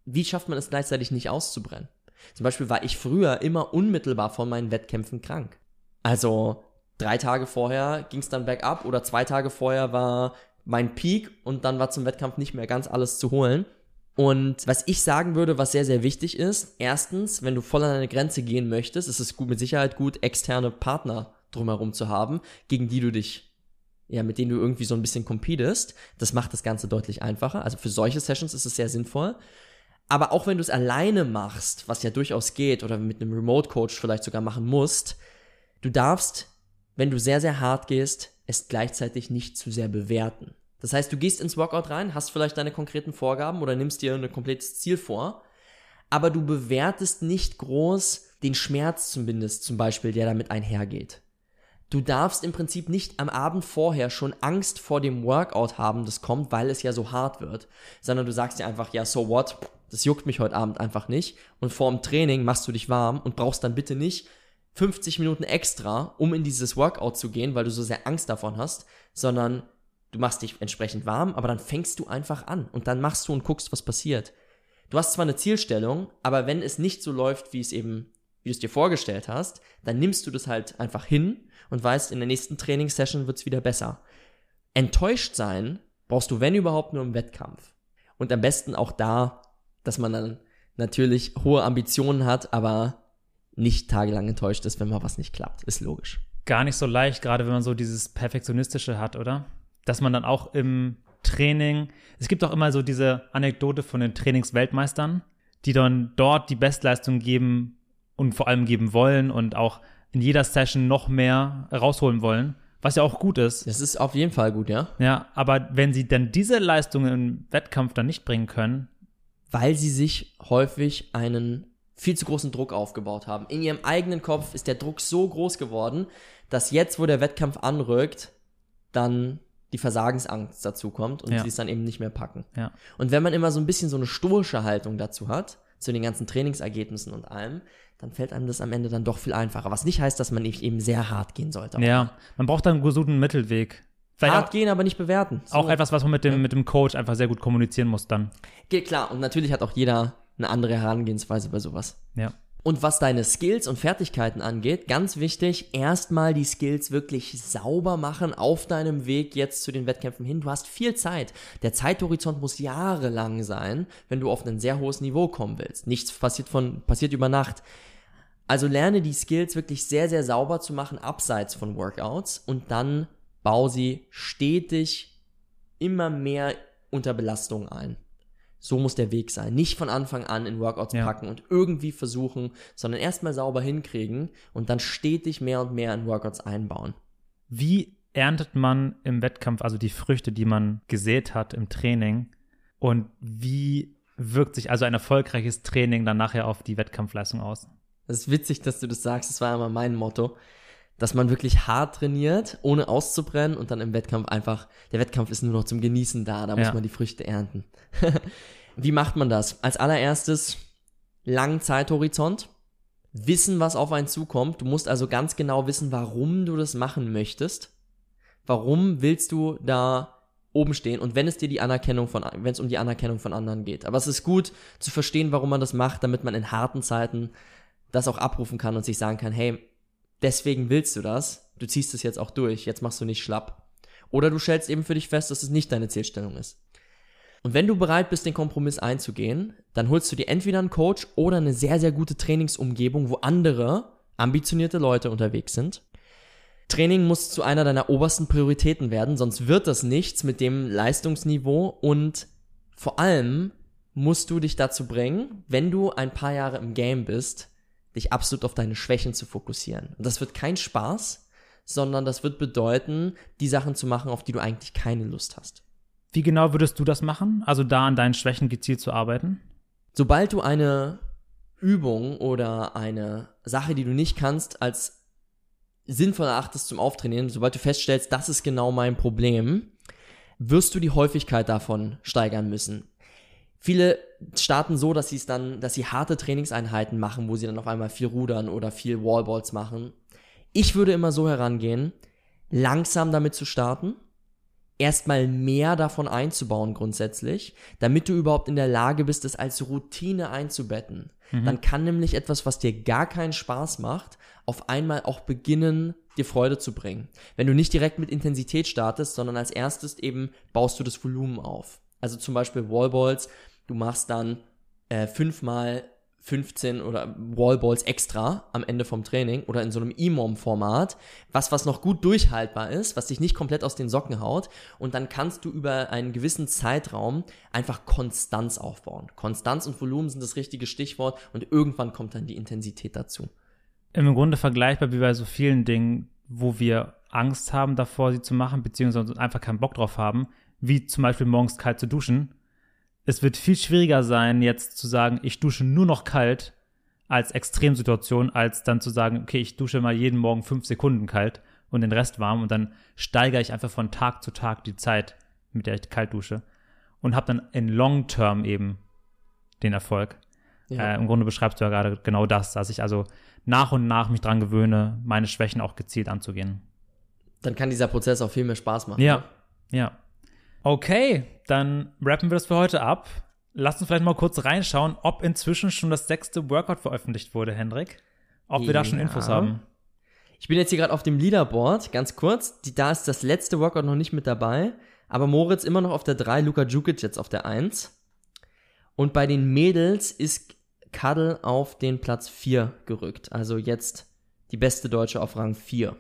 Wie schafft man es gleichzeitig nicht auszubrennen? Zum Beispiel war ich früher immer unmittelbar von meinen Wettkämpfen krank. Also drei Tage vorher ging es dann bergab oder zwei Tage vorher war mein Peak und dann war zum Wettkampf nicht mehr ganz alles zu holen. Und was ich sagen würde, was sehr, sehr wichtig ist, erstens, wenn du voll an deine Grenze gehen möchtest, ist es gut, mit Sicherheit gut, externe Partner drumherum zu haben, gegen die du dich, ja, mit denen du irgendwie so ein bisschen competest. Das macht das Ganze deutlich einfacher. Also für solche Sessions ist es sehr sinnvoll. Aber auch wenn du es alleine machst, was ja durchaus geht, oder mit einem Remote Coach vielleicht sogar machen musst, du darfst, wenn du sehr, sehr hart gehst, es gleichzeitig nicht zu sehr bewerten. Das heißt, du gehst ins Workout rein, hast vielleicht deine konkreten Vorgaben oder nimmst dir ein komplettes Ziel vor, aber du bewertest nicht groß den Schmerz zumindest zum Beispiel, der damit einhergeht. Du darfst im Prinzip nicht am Abend vorher schon Angst vor dem Workout haben, das kommt, weil es ja so hart wird, sondern du sagst dir einfach, ja, so what, das juckt mich heute Abend einfach nicht und vor dem Training machst du dich warm und brauchst dann bitte nicht 50 Minuten extra, um in dieses Workout zu gehen, weil du so sehr Angst davon hast, sondern du machst dich entsprechend warm, aber dann fängst du einfach an und dann machst du und guckst, was passiert. Du hast zwar eine Zielstellung, aber wenn es nicht so läuft, wie es eben, wie du es dir vorgestellt hast, dann nimmst du das halt einfach hin und weißt, in der nächsten Trainingssession wird es wieder besser. Enttäuscht sein brauchst du, wenn überhaupt, nur im Wettkampf. Und am besten auch da, dass man dann natürlich hohe Ambitionen hat, aber nicht tagelang enttäuscht ist, wenn mal was nicht klappt. Ist logisch. Gar nicht so leicht, gerade wenn man so dieses Perfektionistische hat, oder? Dass man dann auch im Training, es gibt auch immer so diese Anekdote von den Trainingsweltmeistern, die dann dort die Bestleistung geben und vor allem geben wollen und auch in jeder Session noch mehr rausholen wollen, was ja auch gut ist. Das ist auf jeden Fall gut, ja. Ja, aber wenn sie dann diese Leistungen im Wettkampf dann nicht bringen können, weil sie sich häufig einen viel zu großen Druck aufgebaut haben. In ihrem eigenen Kopf ist der Druck so groß geworden, dass jetzt, wo der Wettkampf anrückt, dann die Versagensangst dazu kommt und ja. sie es dann eben nicht mehr packen. Ja. Und wenn man immer so ein bisschen so eine stoische Haltung dazu hat, zu den ganzen Trainingsergebnissen und allem, dann fällt einem das am Ende dann doch viel einfacher. Was nicht heißt, dass man eben sehr hart gehen sollte. Ja, man braucht dann einen gesunden Mittelweg. Vielleicht hart auch, gehen, aber nicht bewerten. So. Auch etwas, was man mit dem, ja. mit dem Coach einfach sehr gut kommunizieren muss dann. Geht klar. Und natürlich hat auch jeder eine andere Herangehensweise bei sowas. Ja. Und was deine Skills und Fertigkeiten angeht, ganz wichtig, erstmal die Skills wirklich sauber machen auf deinem Weg jetzt zu den Wettkämpfen hin. Du hast viel Zeit. Der Zeithorizont muss jahrelang sein, wenn du auf ein sehr hohes Niveau kommen willst. Nichts passiert von, passiert über Nacht. Also lerne die Skills wirklich sehr, sehr sauber zu machen, abseits von Workouts und dann bau sie stetig immer mehr unter Belastung ein. So muss der Weg sein. Nicht von Anfang an in Workouts ja. packen und irgendwie versuchen, sondern erstmal sauber hinkriegen und dann stetig mehr und mehr in Workouts einbauen. Wie erntet man im Wettkampf also die Früchte, die man gesät hat im Training? Und wie wirkt sich also ein erfolgreiches Training dann nachher auf die Wettkampfleistung aus? Es ist witzig, dass du das sagst. Das war immer mein Motto dass man wirklich hart trainiert, ohne auszubrennen und dann im Wettkampf einfach, der Wettkampf ist nur noch zum Genießen da, da ja. muss man die Früchte ernten. Wie macht man das? Als allererstes langen Zeithorizont, wissen, was auf einen zukommt. Du musst also ganz genau wissen, warum du das machen möchtest. Warum willst du da oben stehen und wenn es dir die Anerkennung von, wenn es um die Anerkennung von anderen geht. Aber es ist gut zu verstehen, warum man das macht, damit man in harten Zeiten das auch abrufen kann und sich sagen kann, hey, deswegen willst du das, du ziehst es jetzt auch durch, jetzt machst du nicht schlapp. Oder du stellst eben für dich fest, dass es nicht deine Zielstellung ist. Und wenn du bereit bist, den Kompromiss einzugehen, dann holst du dir entweder einen Coach oder eine sehr, sehr gute Trainingsumgebung, wo andere ambitionierte Leute unterwegs sind. Training muss zu einer deiner obersten Prioritäten werden, sonst wird das nichts mit dem Leistungsniveau und vor allem musst du dich dazu bringen, wenn du ein paar Jahre im Game bist, dich absolut auf deine Schwächen zu fokussieren. Und das wird kein Spaß, sondern das wird bedeuten, die Sachen zu machen, auf die du eigentlich keine Lust hast. Wie genau würdest du das machen? Also da an deinen Schwächen gezielt zu arbeiten? Sobald du eine Übung oder eine Sache, die du nicht kannst, als sinnvoll erachtest zum Auftrainieren, sobald du feststellst, das ist genau mein Problem, wirst du die Häufigkeit davon steigern müssen. Viele starten so, dass sie es dann, dass sie harte Trainingseinheiten machen, wo sie dann auf einmal viel rudern oder viel Wallballs machen. Ich würde immer so herangehen, langsam damit zu starten, erstmal mehr davon einzubauen grundsätzlich, damit du überhaupt in der Lage bist, es als Routine einzubetten. Mhm. Dann kann nämlich etwas, was dir gar keinen Spaß macht, auf einmal auch beginnen, dir Freude zu bringen. Wenn du nicht direkt mit Intensität startest, sondern als erstes eben baust du das Volumen auf. Also zum Beispiel Wallballs du machst dann äh, fünfmal 15 oder Wallballs extra am Ende vom Training oder in so einem EMOM-Format, was, was noch gut durchhaltbar ist, was dich nicht komplett aus den Socken haut und dann kannst du über einen gewissen Zeitraum einfach Konstanz aufbauen. Konstanz und Volumen sind das richtige Stichwort und irgendwann kommt dann die Intensität dazu. Im Grunde vergleichbar wie bei so vielen Dingen, wo wir Angst haben davor, sie zu machen, beziehungsweise einfach keinen Bock drauf haben, wie zum Beispiel morgens kalt zu duschen, es wird viel schwieriger sein, jetzt zu sagen, ich dusche nur noch kalt als Extremsituation, als dann zu sagen, okay, ich dusche mal jeden Morgen fünf Sekunden kalt und den Rest warm und dann steigere ich einfach von Tag zu Tag die Zeit, mit der ich kalt dusche und habe dann in Long Term eben den Erfolg. Ja. Äh, Im Grunde beschreibst du ja gerade genau das, dass ich also nach und nach mich dran gewöhne, meine Schwächen auch gezielt anzugehen. Dann kann dieser Prozess auch viel mehr Spaß machen. Ja, ne? ja. Okay, dann rappen wir das für heute ab. Lass uns vielleicht mal kurz reinschauen, ob inzwischen schon das sechste Workout veröffentlicht wurde, Hendrik. Ob wir ja. da schon Infos haben. Ich bin jetzt hier gerade auf dem Leaderboard, ganz kurz. Die, da ist das letzte Workout noch nicht mit dabei. Aber Moritz immer noch auf der 3, Luka Djukic jetzt auf der 1. Und bei den Mädels ist Kadel auf den Platz 4 gerückt. Also jetzt die beste Deutsche auf Rang 4.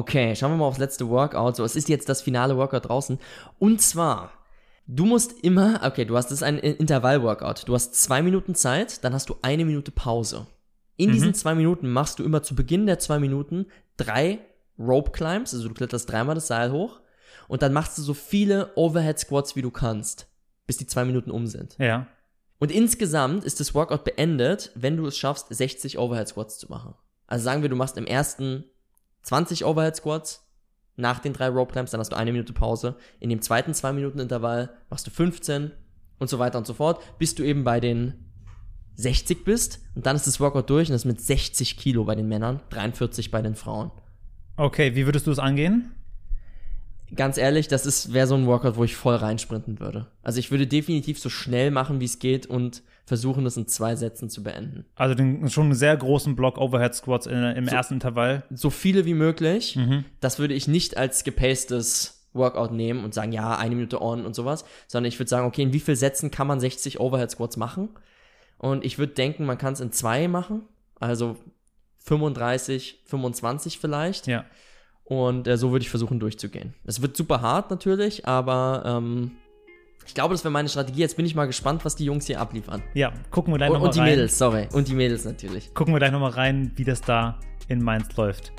Okay, schauen wir mal aufs letzte Workout. So, es ist jetzt das finale Workout draußen. Und zwar, du musst immer, okay, du hast, das ist ein Intervall-Workout. Du hast zwei Minuten Zeit, dann hast du eine Minute Pause. In mhm. diesen zwei Minuten machst du immer zu Beginn der zwei Minuten drei Rope Climbs, also du kletterst dreimal das Seil hoch und dann machst du so viele Overhead Squats, wie du kannst, bis die zwei Minuten um sind. Ja. Und insgesamt ist das Workout beendet, wenn du es schaffst, 60 Overhead Squats zu machen. Also sagen wir, du machst im ersten 20 Overhead Squats nach den drei Rope Climbs, dann hast du eine Minute Pause. In dem zweiten 2 Minuten Intervall machst du 15 und so weiter und so fort, bis du eben bei den 60 bist und dann ist das Workout durch und das ist mit 60 Kilo bei den Männern, 43 bei den Frauen. Okay, wie würdest du es angehen? Ganz ehrlich, das wäre so ein Workout, wo ich voll reinsprinten würde. Also ich würde definitiv so schnell machen, wie es geht und versuchen, das in zwei Sätzen zu beenden. Also den, schon einen sehr großen Block Overhead Squats in, im so, ersten Intervall. So viele wie möglich. Mhm. Das würde ich nicht als gepacedes Workout nehmen und sagen, ja, eine Minute on und sowas, sondern ich würde sagen, okay, in wie viel Sätzen kann man 60 Overhead Squats machen? Und ich würde denken, man kann es in zwei machen. Also 35, 25 vielleicht. Ja. Und äh, so würde ich versuchen durchzugehen. Es wird super hart natürlich, aber ähm, ich glaube, das wäre meine Strategie. Jetzt bin ich mal gespannt, was die Jungs hier abliefern. Ja, gucken wir gleich nochmal rein. Und die Mädels, sorry. Und die Mädels natürlich. Gucken wir gleich nochmal rein, wie das da in Mainz läuft.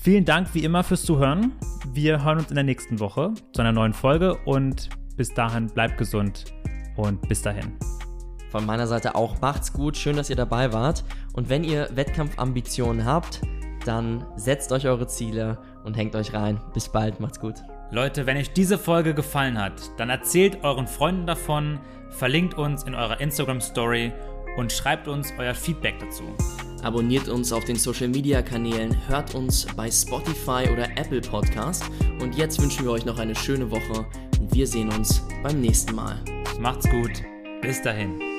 Vielen Dank wie immer fürs Zuhören. Wir hören uns in der nächsten Woche zu einer neuen Folge und bis dahin bleibt gesund und bis dahin. Von meiner Seite auch macht's gut, schön, dass ihr dabei wart. Und wenn ihr Wettkampfambitionen habt, dann setzt euch eure Ziele und hängt euch rein. Bis bald, macht's gut. Leute, wenn euch diese Folge gefallen hat, dann erzählt euren Freunden davon, verlinkt uns in eurer Instagram Story und schreibt uns euer Feedback dazu. Abonniert uns auf den Social Media Kanälen, hört uns bei Spotify oder Apple Podcast und jetzt wünschen wir euch noch eine schöne Woche und wir sehen uns beim nächsten Mal. Macht's gut. Bis dahin.